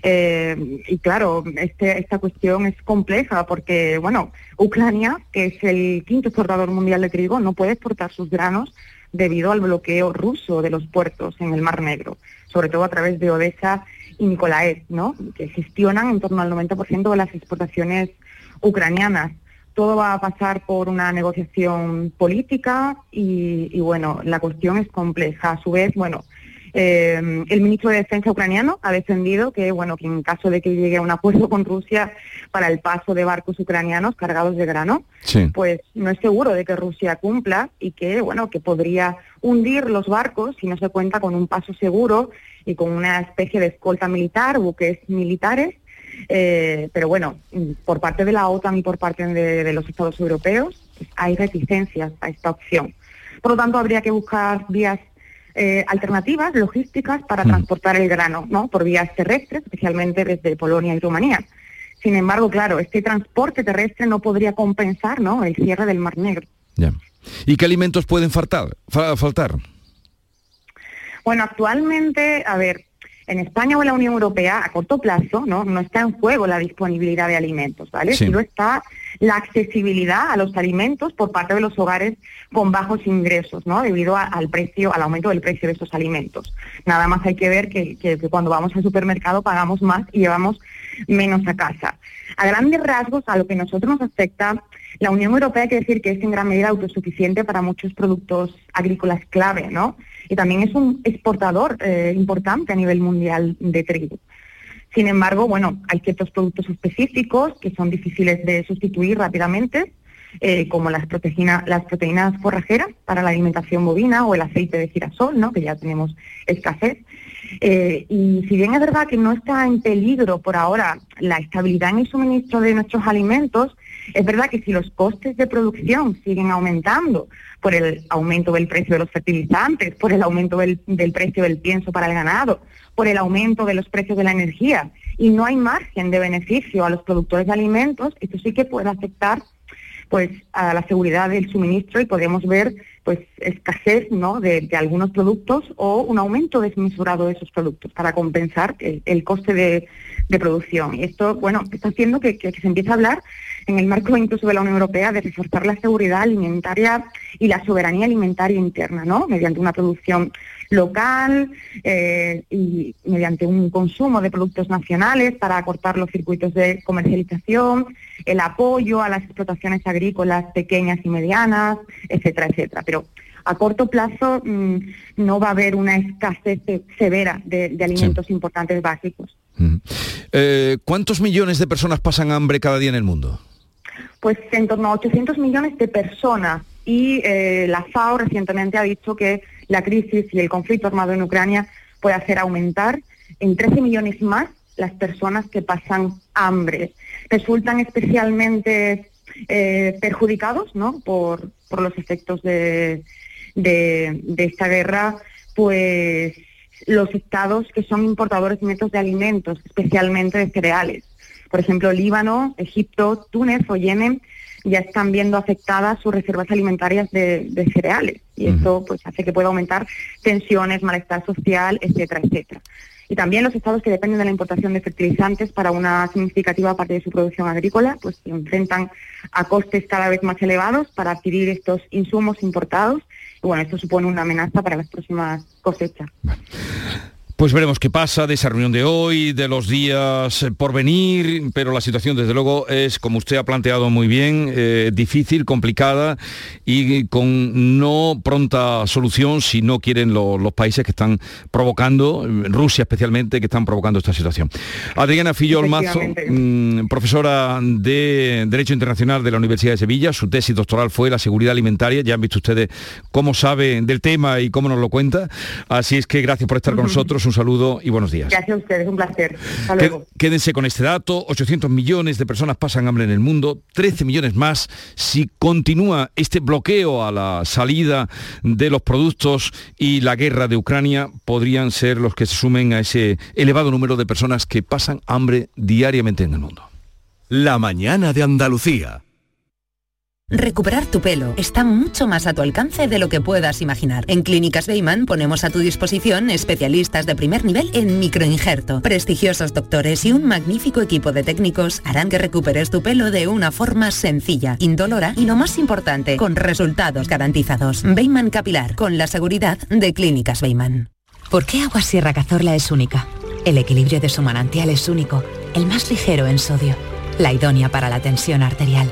Eh, y claro, este, esta cuestión es compleja porque, bueno, Ucrania, que es el quinto exportador mundial de trigo, no puede exportar sus granos debido al bloqueo ruso de los puertos en el Mar Negro, sobre todo a través de Odessa y Nikolaev, ¿no? que gestionan en torno al 90% de las exportaciones ucranianas. Todo va a pasar por una negociación política y, y bueno, la cuestión es compleja. A su vez, bueno, eh, el ministro de Defensa ucraniano ha defendido que, bueno, que en caso de que llegue a un acuerdo con Rusia para el paso de barcos ucranianos cargados de grano, pues no es seguro de que Rusia cumpla y que, bueno, que podría hundir los barcos si no se cuenta con un paso seguro y con una especie de escolta militar, buques militares. Eh, pero bueno, por parte de la OTAN y por parte de, los Estados europeos pues hay reticencias a esta opción. Por lo tanto, habría que buscar vías eh, alternativas logísticas para mm. transportar el grano, ¿no? Por vías terrestres, especialmente desde Polonia y Rumanía. Sin embargo, claro, este transporte terrestre no podría compensar, ¿no? El cierre del Mar Negro. ¿Y qué alimentos pueden faltar? faltar? Bueno, actualmente, a ver, en España o en la Unión Europea, a corto plazo, no, no está en juego la disponibilidad de alimentos, ¿vale? Sí. Sino está la accesibilidad a los alimentos por parte de los hogares con bajos ingresos, ¿no? Debido al precio, al aumento del precio de esos alimentos. Nada más hay que ver que, que, cuando vamos al supermercado pagamos más y llevamos menos a casa. A grandes rasgos, a lo que nosotros nos afecta, la Unión Europea hay que decir que es en gran medida autosuficiente para muchos productos agrícolas clave, ¿no? Y también es un exportador eh, importante a nivel mundial de trigo. Sin embargo, bueno, hay ciertos productos específicos que son difíciles de sustituir rápidamente, eh, como las, proteínas forrajeras para la alimentación bovina o el aceite de girasol, ¿no? que ya tenemos escasez. Eh, y si bien es verdad que no está en peligro por ahora la estabilidad en el suministro de nuestros alimentos, es verdad que si los costes de producción siguen aumentando por el aumento del precio de los fertilizantes, por el aumento del, precio del pienso para el ganado, por el aumento de los precios de la energía y no hay margen de beneficio a los productores de alimentos, esto sí que puede afectar pues a la seguridad del suministro y podemos ver pues escasez ¿no? de, algunos productos o un aumento desmesurado de esos productos para compensar el, coste de, producción. Y esto, bueno, está haciendo que, que, se empiece a hablar en el marco incluso de la Unión Europea de reforzar la seguridad alimentaria y la soberanía alimentaria interna, ¿no? Mediante una producción local eh, y mediante un consumo de productos nacionales para acortar los circuitos de comercialización, el apoyo a las explotaciones agrícolas pequeñas y medianas, etcétera, etcétera. Pero a corto plazo mm, no va a haber una escasez severa de, alimentos importantes básicos. Eh, ¿Cuántos millones de personas pasan hambre cada día en el mundo? Pues en torno a 800 millones de personas y eh, la FAO recientemente ha dicho que la crisis y el conflicto armado en Ucrania puede hacer aumentar en 13 millones más las personas que pasan hambre. Resultan especialmente eh, perjudicados ¿no? por, los efectos de, de, esta guerra, pues los estados que son importadores netos de alimentos, especialmente de cereales. Por ejemplo, Líbano, Egipto, Túnez o Yemen ya están viendo afectadas sus reservas alimentarias de, cereales y esto pues hace que pueda aumentar tensiones, malestar social, etcétera, etcétera. Y también los estados que dependen de la importación de fertilizantes para una significativa parte de su producción agrícola, pues se enfrentan a costes cada vez más elevados para adquirir estos insumos importados. Y bueno, esto supone una amenaza para las próximas cosechas. Pues veremos qué pasa de esa reunión de hoy, de los días por venir, pero la situación desde luego es, como usted ha planteado muy bien, eh, difícil, complicada y con no pronta solución si no quieren los países que están provocando, Rusia especialmente, que están provocando esta situación. Adriana Fillol Mazo, mm, profesora de Derecho Internacional de la Universidad de Sevilla, su tesis doctoral fue la seguridad alimentaria, ya han visto ustedes cómo sabe del tema y cómo nos lo cuenta, así es que gracias por estar con *laughs* nosotros un saludo y buenos días. Gracias a ustedes, un placer. Quédense con este dato, 800 millones de personas pasan hambre en el mundo, 13 millones más si continúa este bloqueo a la salida de los productos y la guerra de Ucrania, podrían ser los que se sumen a ese elevado número de personas que pasan hambre diariamente en el mundo. La mañana de Andalucía. Recuperar tu pelo está mucho más a tu alcance de lo que puedas imaginar. En Clínicas Beyman ponemos a tu disposición especialistas de primer nivel en microinjerto. Prestigiosos doctores y un magnífico equipo de técnicos harán que recuperes tu pelo de una forma sencilla, indolora y lo más importante, con resultados garantizados. Beyman Capilar, con la seguridad de Clínicas Beyman. ¿Por qué Agua Sierra Cazorla es única? El equilibrio de su manantial es único, el más ligero en sodio, la idónea para la tensión arterial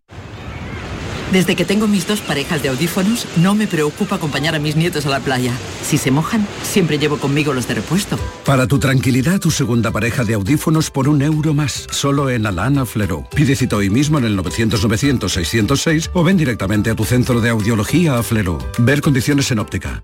Desde que tengo mis dos parejas de audífonos, no me preocupa acompañar a mis nietos a la playa. Si se mojan, siempre llevo conmigo los de repuesto. Para tu tranquilidad, tu segunda pareja de audífonos por un euro más, solo en Alana Flero. Pide cita hoy mismo en el 900-900-606 o ven directamente a tu centro de audiología a Flero. Ver condiciones en óptica.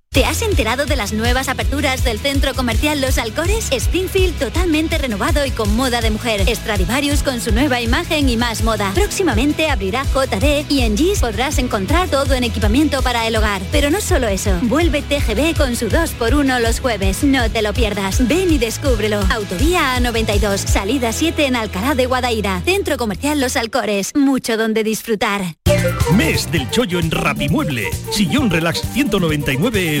¿Te has enterado de las nuevas aperturas del centro comercial Los Alcores? Springfield totalmente renovado y con moda de mujer. Stradivarius con su nueva imagen y más moda. Próximamente abrirá JD y en GIS podrás encontrar todo en equipamiento para el hogar. Pero no solo eso. Vuelve TGB con su 2x1 los jueves. No te lo pierdas. Ven y descúbrelo. Autovía A92. Salida 7 en Alcalá de Guadaira. Centro comercial Los Alcores. Mucho donde disfrutar. Mes del chollo en Rapimueble. Sillón relax 199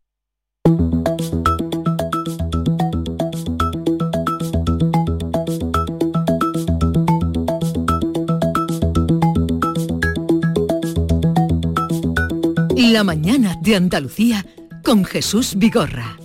La mañana de Andalucía con Jesús Vigorra.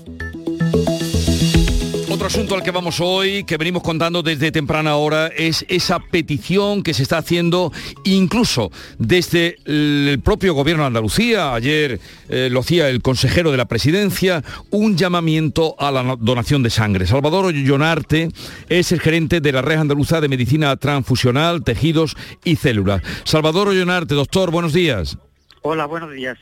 Otro asunto al que vamos hoy, que venimos contando desde temprana hora, es esa petición que se está haciendo incluso desde el propio gobierno de Andalucía, ayer eh, lo hacía el consejero de la presidencia, un llamamiento a la donación de sangre. Salvador Ollonarte es el gerente de la Red Andaluza de Medicina Transfusional, Tejidos y Células. Salvador Ollonarte, doctor, buenos días. Hola, buenos días.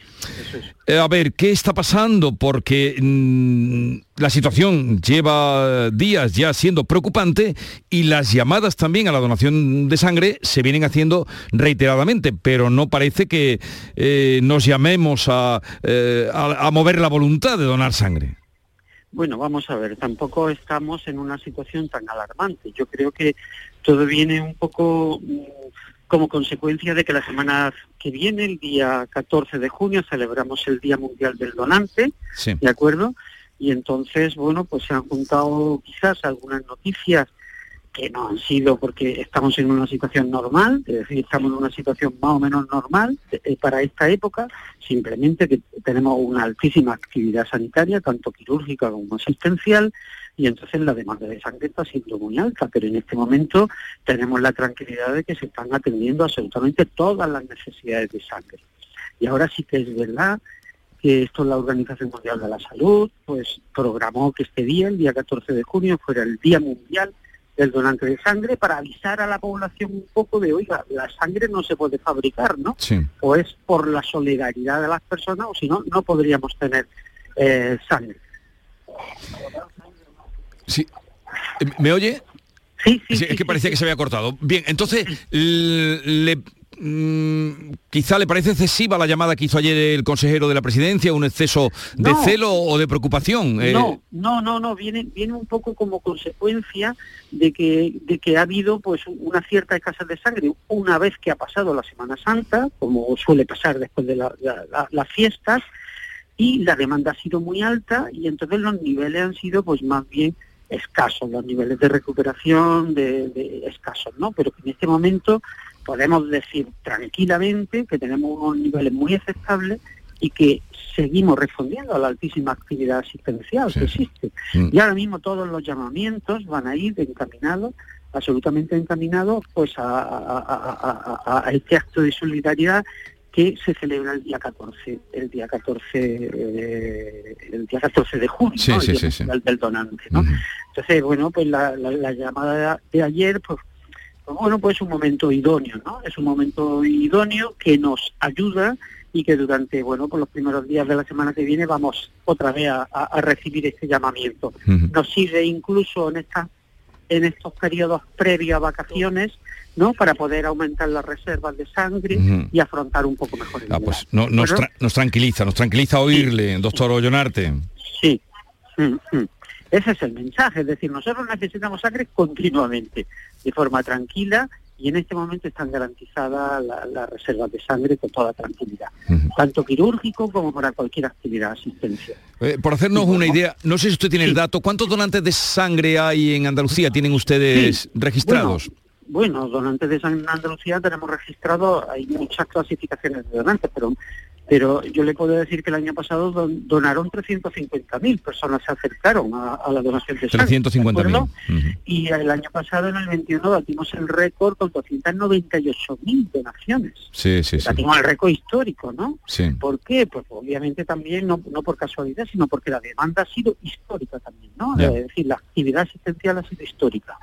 Eh, a ver, ¿qué está pasando? Porque mm, la situación lleva días ya siendo preocupante y las llamadas también a la donación de sangre se vienen haciendo reiteradamente, pero no parece que eh, nos llamemos a, eh, a, a mover la voluntad de donar sangre. Bueno, vamos a ver, tampoco estamos en una situación tan alarmante. Yo creo que todo viene un poco mm, como consecuencia de que la semana que viene, el día 14 de junio, celebramos el Día Mundial del Donante, ¿de acuerdo? Y entonces, bueno, pues se han juntado quizás algunas noticias que no han sido porque estamos en una situación normal, es decir, estamos en una situación más o menos normal eh, para esta época, simplemente que tenemos una altísima actividad sanitaria, tanto quirúrgica como asistencial, y entonces la demanda de sangre está siendo muy alta, pero en este momento tenemos la tranquilidad de que se están atendiendo absolutamente todas las necesidades de sangre. Y ahora sí que es verdad que esto la Organización Mundial de la Salud, pues programó que este día, el día 14 de junio, fuera el Día Mundial del donante de sangre para avisar a la población un poco de, oiga, la sangre no se puede fabricar, ¿no? O es por la solidaridad de las personas o si no, no podríamos tener eh, sangre. Sí. ¿Me oye? Sí, sí, es que parecía que se había cortado. Bien, entonces, le Mm, quizá le parece excesiva la llamada que hizo ayer el consejero de la presidencia, un exceso de celo o de preocupación. Eh. No, no, no, no, viene, viene un poco como consecuencia de que, de que ha habido pues una cierta escasez de sangre una vez que ha pasado la Semana Santa, como suele pasar después de las fiestas, y la demanda ha sido muy alta y entonces los niveles han sido pues más bien escasos, los niveles de recuperación de, de escasos, ¿no? Pero que en este momento podemos decir tranquilamente que tenemos unos niveles muy aceptables y que seguimos respondiendo a la altísima actividad asistencial que existe. Mm. Y ahora mismo todos los llamamientos van a ir encaminados, absolutamente encaminados, pues a, este acto de solidaridad que se celebra el día 14, el día 14, eh, el día 14 de junio, el del donante, Entonces, bueno, pues la, la llamada de ayer, pues bueno, pues es un momento idóneo, ¿no? Es un momento idóneo que nos ayuda y que durante, bueno, por los primeros días de la semana que viene vamos otra vez a, recibir este llamamiento. Nos sirve incluso en esta, en estos periodos previos a vacaciones, ¿no? Para poder aumentar las reservas de sangre y afrontar un poco mejor el ah, pues no, nos, nos, tranquiliza, nos tranquiliza oírle, doctor Ollonarte. Sí. Mm, mm. Ese es el mensaje, es decir, nosotros necesitamos sangre continuamente, de forma tranquila, y en este momento están garantizadas las reservas de sangre con toda tranquilidad, tanto quirúrgico como para cualquier actividad asistencia. Eh, por hacernos una idea, no sé si usted tiene el dato, ¿cuántos donantes de sangre hay en Andalucía? ¿Tienen ustedes registrados? Bueno, donantes de sangre en Andalucía tenemos registrado, hay muchas clasificaciones de donantes, pero pero yo le puedo decir que el año pasado donaron 350.000 personas se acercaron a, la donación de sangre. 350.000. Y el año pasado, en el 21, batimos el récord con 298.000 donaciones. Sí, sí, sí. Batimos el récord histórico, ¿no? Sí. ¿Por qué? Pues obviamente también, no, no por casualidad, sino porque la demanda ha sido histórica también, ¿no? Es decir, la actividad asistencial ha sido histórica.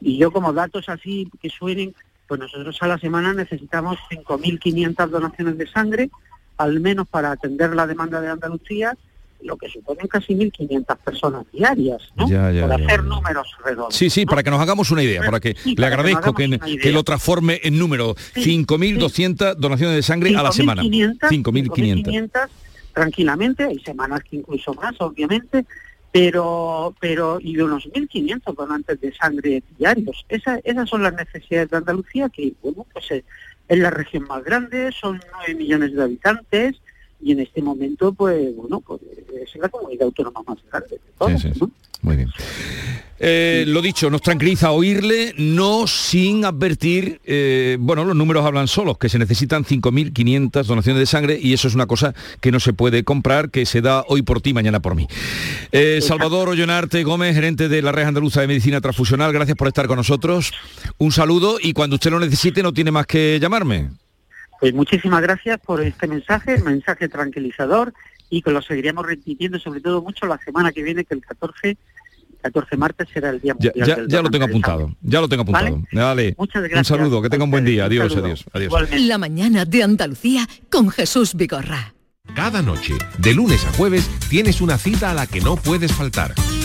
Y yo como datos así que suenen, pues nosotros a la semana necesitamos 5.500 donaciones de sangre, al menos para atender la demanda de Andalucía, lo que suponen casi 1.500 personas diarias, ¿no? para hacer números redondos. Sí, sí, para que nos hagamos una idea, para que le agradezco que, lo transforme en número. 5.200 donaciones de sangre a la semana. 5.500. tranquilamente, hay semanas que incluso más, obviamente, pero pero y unos 1.500 donantes de sangre diarios. esas son las necesidades de Andalucía que, bueno, pues eh, es la región más grande, son 9 millones de habitantes y en este momento, pues bueno, pues es la comunidad autónoma más grande de todas. Muy bien. Eh, lo dicho, nos tranquiliza oírle, no sin advertir, eh, bueno, los números hablan solos, que se necesitan 5.500 donaciones de sangre y eso es una cosa que no se puede comprar, que se da hoy por ti, mañana por mí. Eh, Salvador Ollonarte Gómez, gerente de la Red Andaluza de Medicina Transfusional, gracias por estar con nosotros. Un saludo y cuando usted lo necesite no tiene más que llamarme. Pues muchísimas gracias por este mensaje, mensaje tranquilizador y que lo seguiremos repitiendo sobre todo mucho la semana que viene, que el 14 14 martes será el día mundial ya, ya, lo tengo apuntado, ya lo tengo apuntado. ¿Vale? Muchas gracias. Un saludo, que tenga un buen día. Adiós, adiós, adiós. La mañana de Andalucía con Jesús Vigorra. Cada noche, de lunes a jueves, tienes una cita a la que no puedes faltar.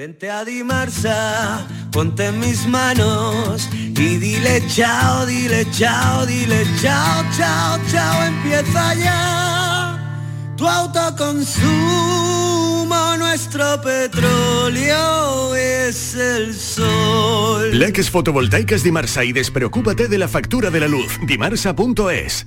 Vente a Dimarsa, ponte en mis manos y dile chao, dile chao, dile chao, chao, chao, empieza ya tu autoconsumo, nuestro petróleo es el sol. Leques fotovoltaicas Dimarsa y despreocúpate de la factura de la luz. Dimarsa.es.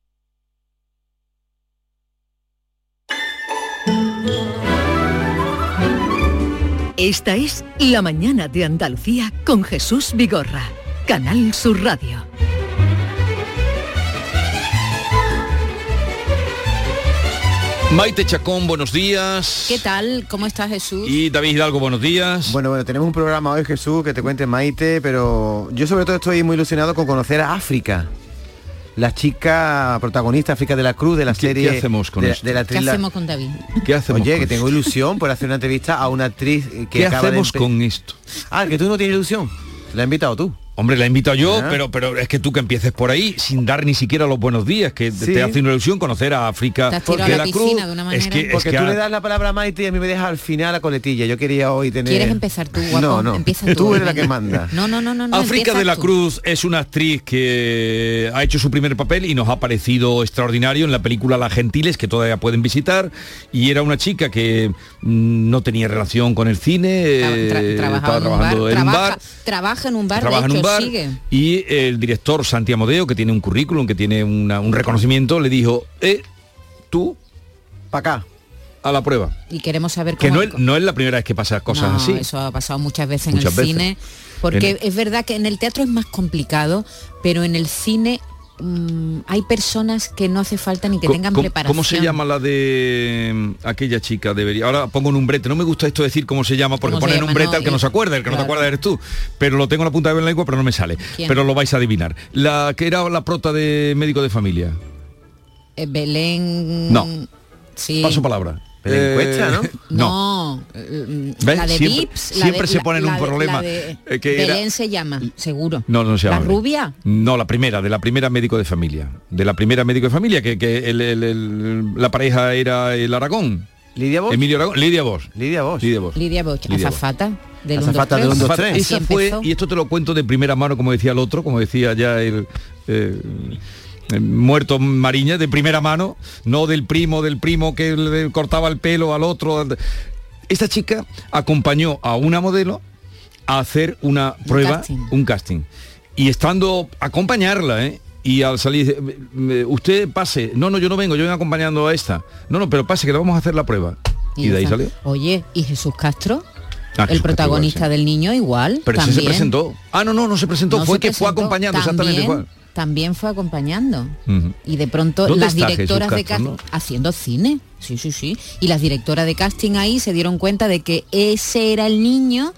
Esta es La Mañana de Andalucía con Jesús Vigorra, Canal Sur Radio. Maite Chacón, buenos días. ¿Qué tal? ¿Cómo estás Jesús? Y David Hidalgo, buenos días. Bueno, bueno, tenemos un programa hoy, Jesús, que te cuente Maite, pero yo sobre todo estoy muy ilusionado con conocer a África. La chica protagonista, África de la Cruz, de la ¿Qué- serie... qué hacemos con de, esto? de la ¿Qué hacemos con David? ¿Qué hacemos Oye, con que tengo ilusión por hacer una entrevista a una actriz que ¿Qué acaba de hacemos empe- con esto? Ah, que tú no tienes ilusión. La has invitado tú. Hombre, la invito yo, Ah. pero, pero es que tú que empieces por ahí sin dar ni siquiera los buenos días, que Sí. te hace una ilusión conocer a África de a la la Cruz. de una Es manera. que, es Porque que tú a- le das la palabra a Maite y a mí me dejas al final la coletilla. Yo quería hoy tener... ¿Quieres empezar tú, guapo? No, no. Empieza tú, tú eres la que manda. No, no, no, no. no, África de la tú. Cruz es una actriz que ha hecho su primer papel y nos ha parecido extraordinario en la película Las Gentiles, que todavía pueden visitar, y era una chica que mm, no tenía relación con el cine, Tra- eh, tra- trabajaba estaba en un trabajando bar, en un trabaja, bar, trabaja en un bar, trabaja de en un bar sigue. y el director Santi Amodeo, que tiene un currículum, que tiene una- un reconocimiento, le dijo, eh, tú, para acá, a la prueba. Y queremos saber Que cómo... no es, no es la primera vez que pasa cosas No, así. Eso ha pasado muchas veces en el veces. cine, porque En- es verdad que en el teatro es más complicado, pero en el cine mm, hay personas que no hace falta ni que tengan ¿cómo- preparación. ¿Cómo se llama la de mm, aquella chica? Debería. Ahora pongo un brete. No me gusta esto decir cómo se llama, porque ¿Cómo se ponen un brete No, al que y- no se acuerda, el que no te claro. acuerdas eres tú. Pero lo tengo en la punta de la lengua, pero no me sale. ¿Quién? Pero lo vais a adivinar. La que era la prota de médico de familia. Eh, Belén... No. Sí. Paso palabra. Belén Cuesta, ¿no? No. No, eh, ¿Ves? la de Siempre- Vips, la siempre de- se la- pone en un de- problema, la de eh, que era- se llama, seguro. No, no se llama. ¿La rubia? No, la primera, de la primera médico de familia. De la primera médico de familia, que, que el- el- el- la pareja era el Aragón. Lidia Bosch. Emilio Aragón. Lidia Bosch. Lidia Bosch. Lidia Bosch. Lidia Boch, Lidia Bosch. azafata del Azafata 1, del 1, 2, Azafata, 3. Esa Así fue, y esto te lo cuento de primera mano, como decía el otro, como decía ya el, eh, el muerto Mariña, de primera mano, no del primo, del primo que le cortaba el pelo al otro. Esta chica acompañó a una modelo a hacer una prueba, casting. un casting. Y estando acompañarla, ¿eh? Y al salir, dice, "Me- usted pase, no, no, yo no vengo, yo vengo acompañando a esta. No, no, pero pase que le vamos a hacer la prueba. Y, de ahí salió. Oye, ¿y Jesús Castro? Ah, el Jesús protagonista sí. del niño igual. Pero también. se presentó. Ah, no, no, no se presentó. No fue se que fue acompañando exactamente igual. También fue acompañando. Y de pronto ¿Dónde las directoras de casting haciendo cine. Sí, sí, sí. Y las directoras de casting ahí se dieron cuenta de que ese era el niño.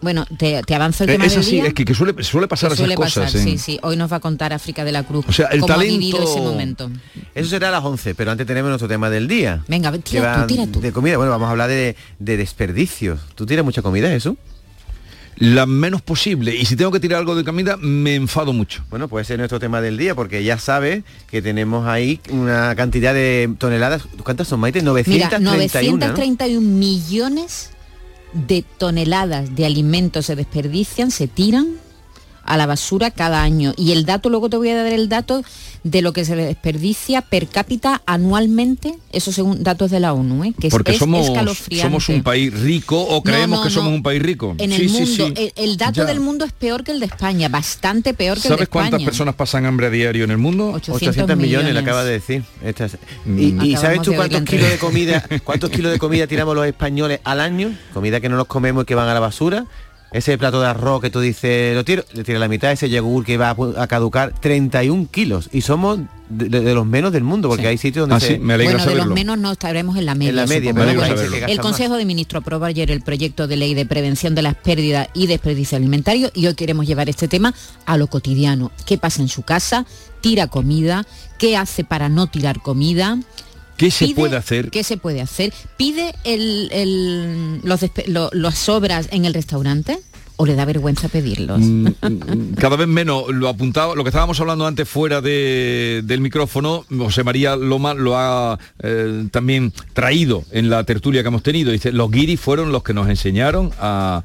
Bueno, te, te avanzo el Eh, tema es del así, día. es que, que suele, suele pasar Que esas suele cosas. pasar, en- sí, sí. Hoy nos va a contar África de la Cruz. O sea, el cómo ha talento- vivido ese momento. Eso será a las 11, pero antes tenemos nuestro tema del día. Venga, tira tú, tira tú. De comida. Bueno, vamos a hablar de, de desperdicios. ¿Tú tiras mucha comida, Jesús? La menos posible. Y si tengo que tirar algo de comida, me enfado mucho. Bueno, puede ser nuestro tema del día, porque ya sabes que tenemos ahí una cantidad de toneladas. ¿Cuántas son, Maite? Mira, 931. ¿no? 931 millones de toneladas de alimentos se desperdician, se tiran a la basura cada año. Y el dato, luego te voy a dar el dato de lo que se desperdicia per cápita anualmente, eso según datos de la ONU, ¿eh? que es, Porque es somos, escalofriante. somos un país rico o creemos no, que somos un país rico. En Sí, el sí, mundo, sí. el, el dato Ya. del mundo es peor que el de España, bastante peor que el de ¿Sabes cuántas España. personas pasan hambre a diario en el mundo? 800 millones, le millones. acaba de decir. Mm. Y, y ¿sabes tú cuántos kilos de comida, *laughs* cuántos kilos de comida tiramos los españoles al año? Comida que no nos comemos y que van a la basura. Ese plato de arroz que tú dices, lo tiro, le tira la mitad, ese yogur que va a, caducar, 31 kilos. Y somos de, de- de los menos del mundo, porque hay sitios donde Ah, se... sí, me alegra bueno, de los menos no estaremos en la media. En la El. Consejo de Ministros aprobó ayer el proyecto de ley de prevención de las pérdidas y desperdicio alimentario y hoy queremos llevar este tema a lo cotidiano. ¿Qué pasa en su casa? ¿Tira comida? ¿Qué hace para no tirar comida? ¿Qué se Pide- puede hacer? ¿Qué se puede hacer? ¿Pide el- el- los, lo- las sobras en el restaurante? ¿O le da vergüenza pedirlos? Mm, mm, Cada vez menos lo apuntaba, lo que estábamos hablando antes fuera de- del micrófono, José María Loma lo ha eh, también traído en la tertulia que hemos tenido. Dice, los guiris fueron los que nos enseñaron a,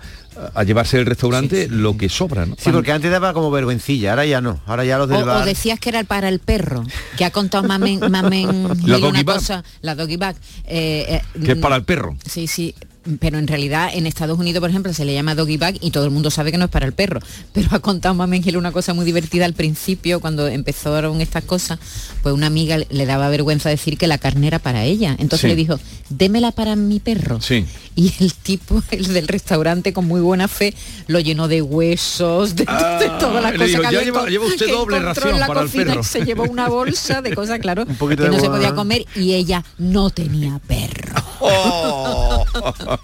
a llevarse del restaurante lo que sobra. ¿no? Sí, porque antes daba como vergüencilla, ahora ya no. Ahora ya los del O, o bar... decías que era para el perro, que ha contado Mamen, Mamen *laughs* La doggy bag. cosa, la doggy bag. eh, eh, Que es para el perro. Sí, sí. Pero en realidad en Estados Unidos, por ejemplo, se le llama doggy bag y todo el mundo sabe que no es para el perro. *laughs* Pero ha contado Gil una cosa muy divertida al principio, cuando empezaron estas cosas, pues una amiga le daba vergüenza decir que la carne era para ella. Entonces Sí. le dijo, démela para mi perro. Sí. Y el tipo, *laughs* el del restaurante, con muy buena fe, lo llenó de huesos, de, de todas las cosas que "Ya había lleva- encon- lleva usted que doble encontró ración en la para el cocina perro". y se llevó una bolsa de cosas, claro, que no se podía comer y ella no tenía perro. *laughs*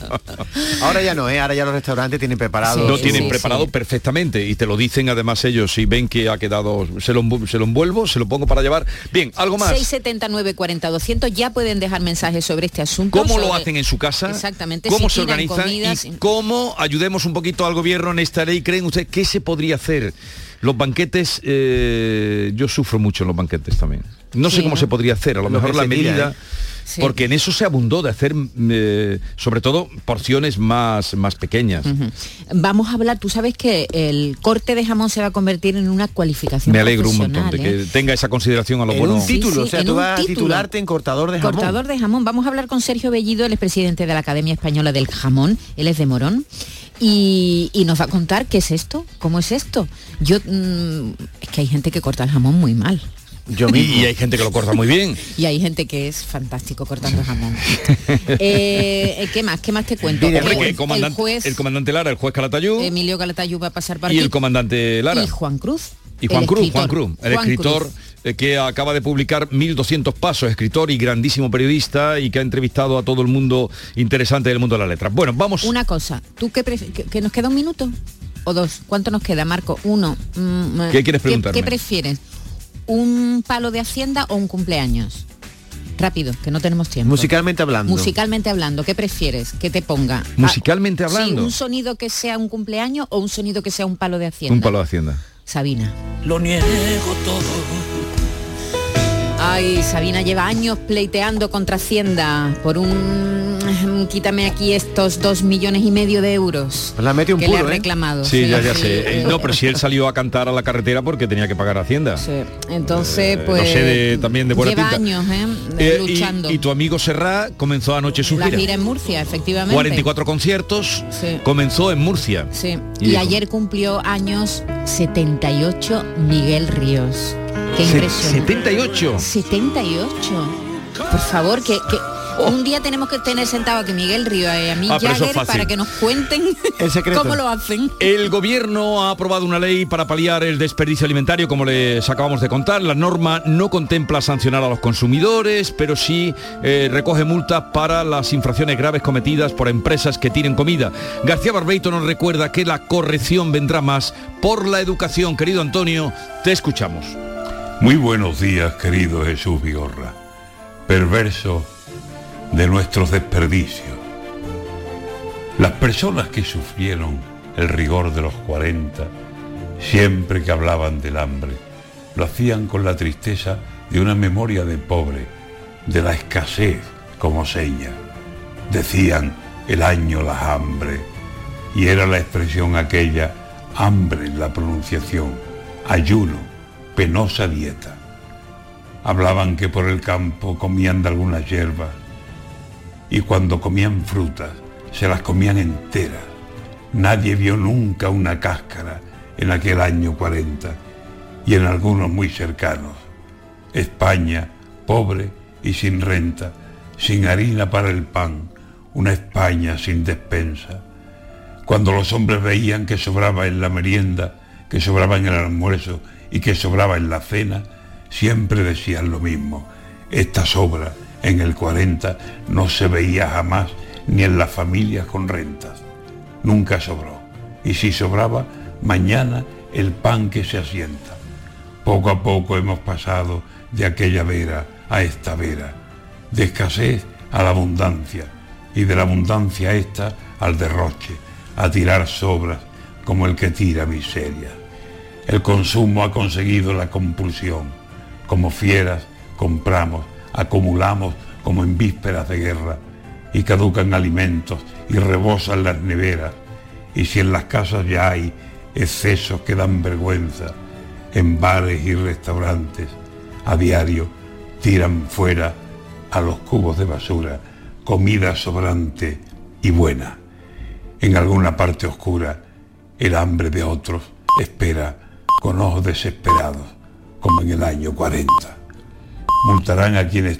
Ahora ya no, ¿eh? Ahora ya los restaurantes tienen preparado... lo tienen preparado perfectamente y te lo dicen además ellos si ven que ha quedado se lo, se lo envuelvo se lo pongo para llevar bien algo más 679 40 200 ya pueden dejar mensajes sobre este asunto. cómo lo hacen en su casa Exactamente. cómo si se organizan comidas, y cómo ayudemos un poquito al gobierno en esta ley creen ustedes qué se podría hacer los banquetes eh, yo sufro mucho en los banquetes también no sé cómo ¿no? se podría hacer a lo, Lo mejor la tira, medida ¿eh? Sí. porque en eso se abundó de hacer eh, sobre todo porciones más más pequeñas. Vamos a hablar, tú sabes que el corte de jamón se va a convertir en una cualificación me alegro un montón de que ¿eh? tenga esa consideración a lo En bueno un título, Sí, o sí, sea, tú vas a titularte en cortador de jamón. Cortador de jamón. Vamos a hablar con Sergio Bellido, él es presidente de la Academia Española del Jamón, él es de Morón. Y, y nos va a contar qué es esto, cómo es esto. Yo mm, es que hay gente que corta el jamón muy mal. Yo y, mismo. y hay gente que lo corta muy bien *laughs* Y hay gente que es fantástico cortando jamón. Eh, ¿Qué más? ¿Qué más te cuento? Mira, Hombre, Eh, que el el comandante, juez el comandante Lara, el juez Calatayud Emilio Calatayud va a pasar por y aquí. el comandante Lara. Y Juan Cruz. Y Juan el Cruz, escritor. Juan Cruz, el Juan escritor Cruz. eh, que acaba de publicar 1200 pasos, escritor y grandísimo periodista y que ha entrevistado a todo el mundo interesante del mundo de las letras. Bueno, vamos. Una cosa, ¿tú qué prefieres? ¿Que, que nos queda un minuto? ¿O dos? ¿Cuánto nos queda, Marco? Uno. Mm, eh, ¿Qué quieres preguntarme? ¿Qué, prefieres? ¿Un palo de Hacienda o un cumpleaños? Rápido, que no tenemos tiempo. Musicalmente hablando. Musicalmente hablando, ¿qué prefieres? Que te ponga. Musicalmente sí, hablando. un sonido que sea un cumpleaños o un sonido que sea un palo de Hacienda. Un palo de Hacienda. Sabina. Lo niego todo. Ay, Sabina lleva años pleiteando contra Hacienda por un quítame aquí estos dos millones y medio de euros Pues la mete un que puro, le ha ¿eh? reclamado. Sí, ya, ya sí. sé. *laughs* No, pero si él salió a cantar a la carretera porque tenía que pagar Hacienda. Sí. Entonces, Eh, pues sé de- también de buena lleva tinta. años ¿eh? Eh, y- luchando. y, tu amigo Serra comenzó anoche su la gira. gira en Murcia, efectivamente. 44 conciertos, Sí. comenzó en Murcia. Sí. Y ayer cumplió años 78 Miguel Ríos. Qué impresionante. 78. 78. Por favor, que, que un día tenemos que tener sentado aquí Miguel Ríos y a mí. Ah, Jagger para que nos cuenten *laughs* El secreto. cómo lo hacen. El gobierno ha aprobado una ley para paliar el desperdicio alimentario, como les acabamos de contar. La norma no contempla sancionar a los consumidores, pero sí eh, recoge multas para las infracciones graves cometidas por empresas que tienen comida. García Barbeito nos recuerda que la corrección vendrá más por la educación. Querido Antonio, te escuchamos. Muy buenos días, querido Jesús Vigorra, perverso de nuestros desperdicios. Las personas que sufrieron el rigor de los 40, siempre que hablaban del hambre, lo hacían con la tristeza de una memoria de pobre, de la escasez como seña. Decían el año la hambre, y era la expresión aquella hambre en la pronunciación, ayuno, penosa dieta. Hablaban que por el campo comían de algunas hierbas y cuando comían frutas se las comían enteras. Nadie vio nunca una cáscara en aquel año 40 y en algunos muy cercanos. España, pobre y sin renta, sin harina para el pan, una España sin despensa. Cuando los hombres veían que sobraba en la merienda, que sobraba en el almuerzo y que sobraba en la cena, siempre decían lo mismo. Esta sobra en el 40 no se veía jamás ni en las familias con rentas. Nunca sobró. Y si sobraba, mañana el pan que se asienta. Poco a poco hemos pasado de aquella vera a esta vera, de escasez a la abundancia y de la abundancia esta al derroche, a tirar sobras como el que tira miseria. El consumo ha conseguido la compulsión. Como fieras compramos, acumulamos como en vísperas de guerra y caducan alimentos y rebosan las neveras. Y si en las casas ya hay excesos que dan vergüenza, en bares y restaurantes, a diario tiran fuera a los cubos de basura comida sobrante y buena. En alguna parte oscura, el hambre de otros espera con ojos desesperados, como en el año 40. Multarán a quienes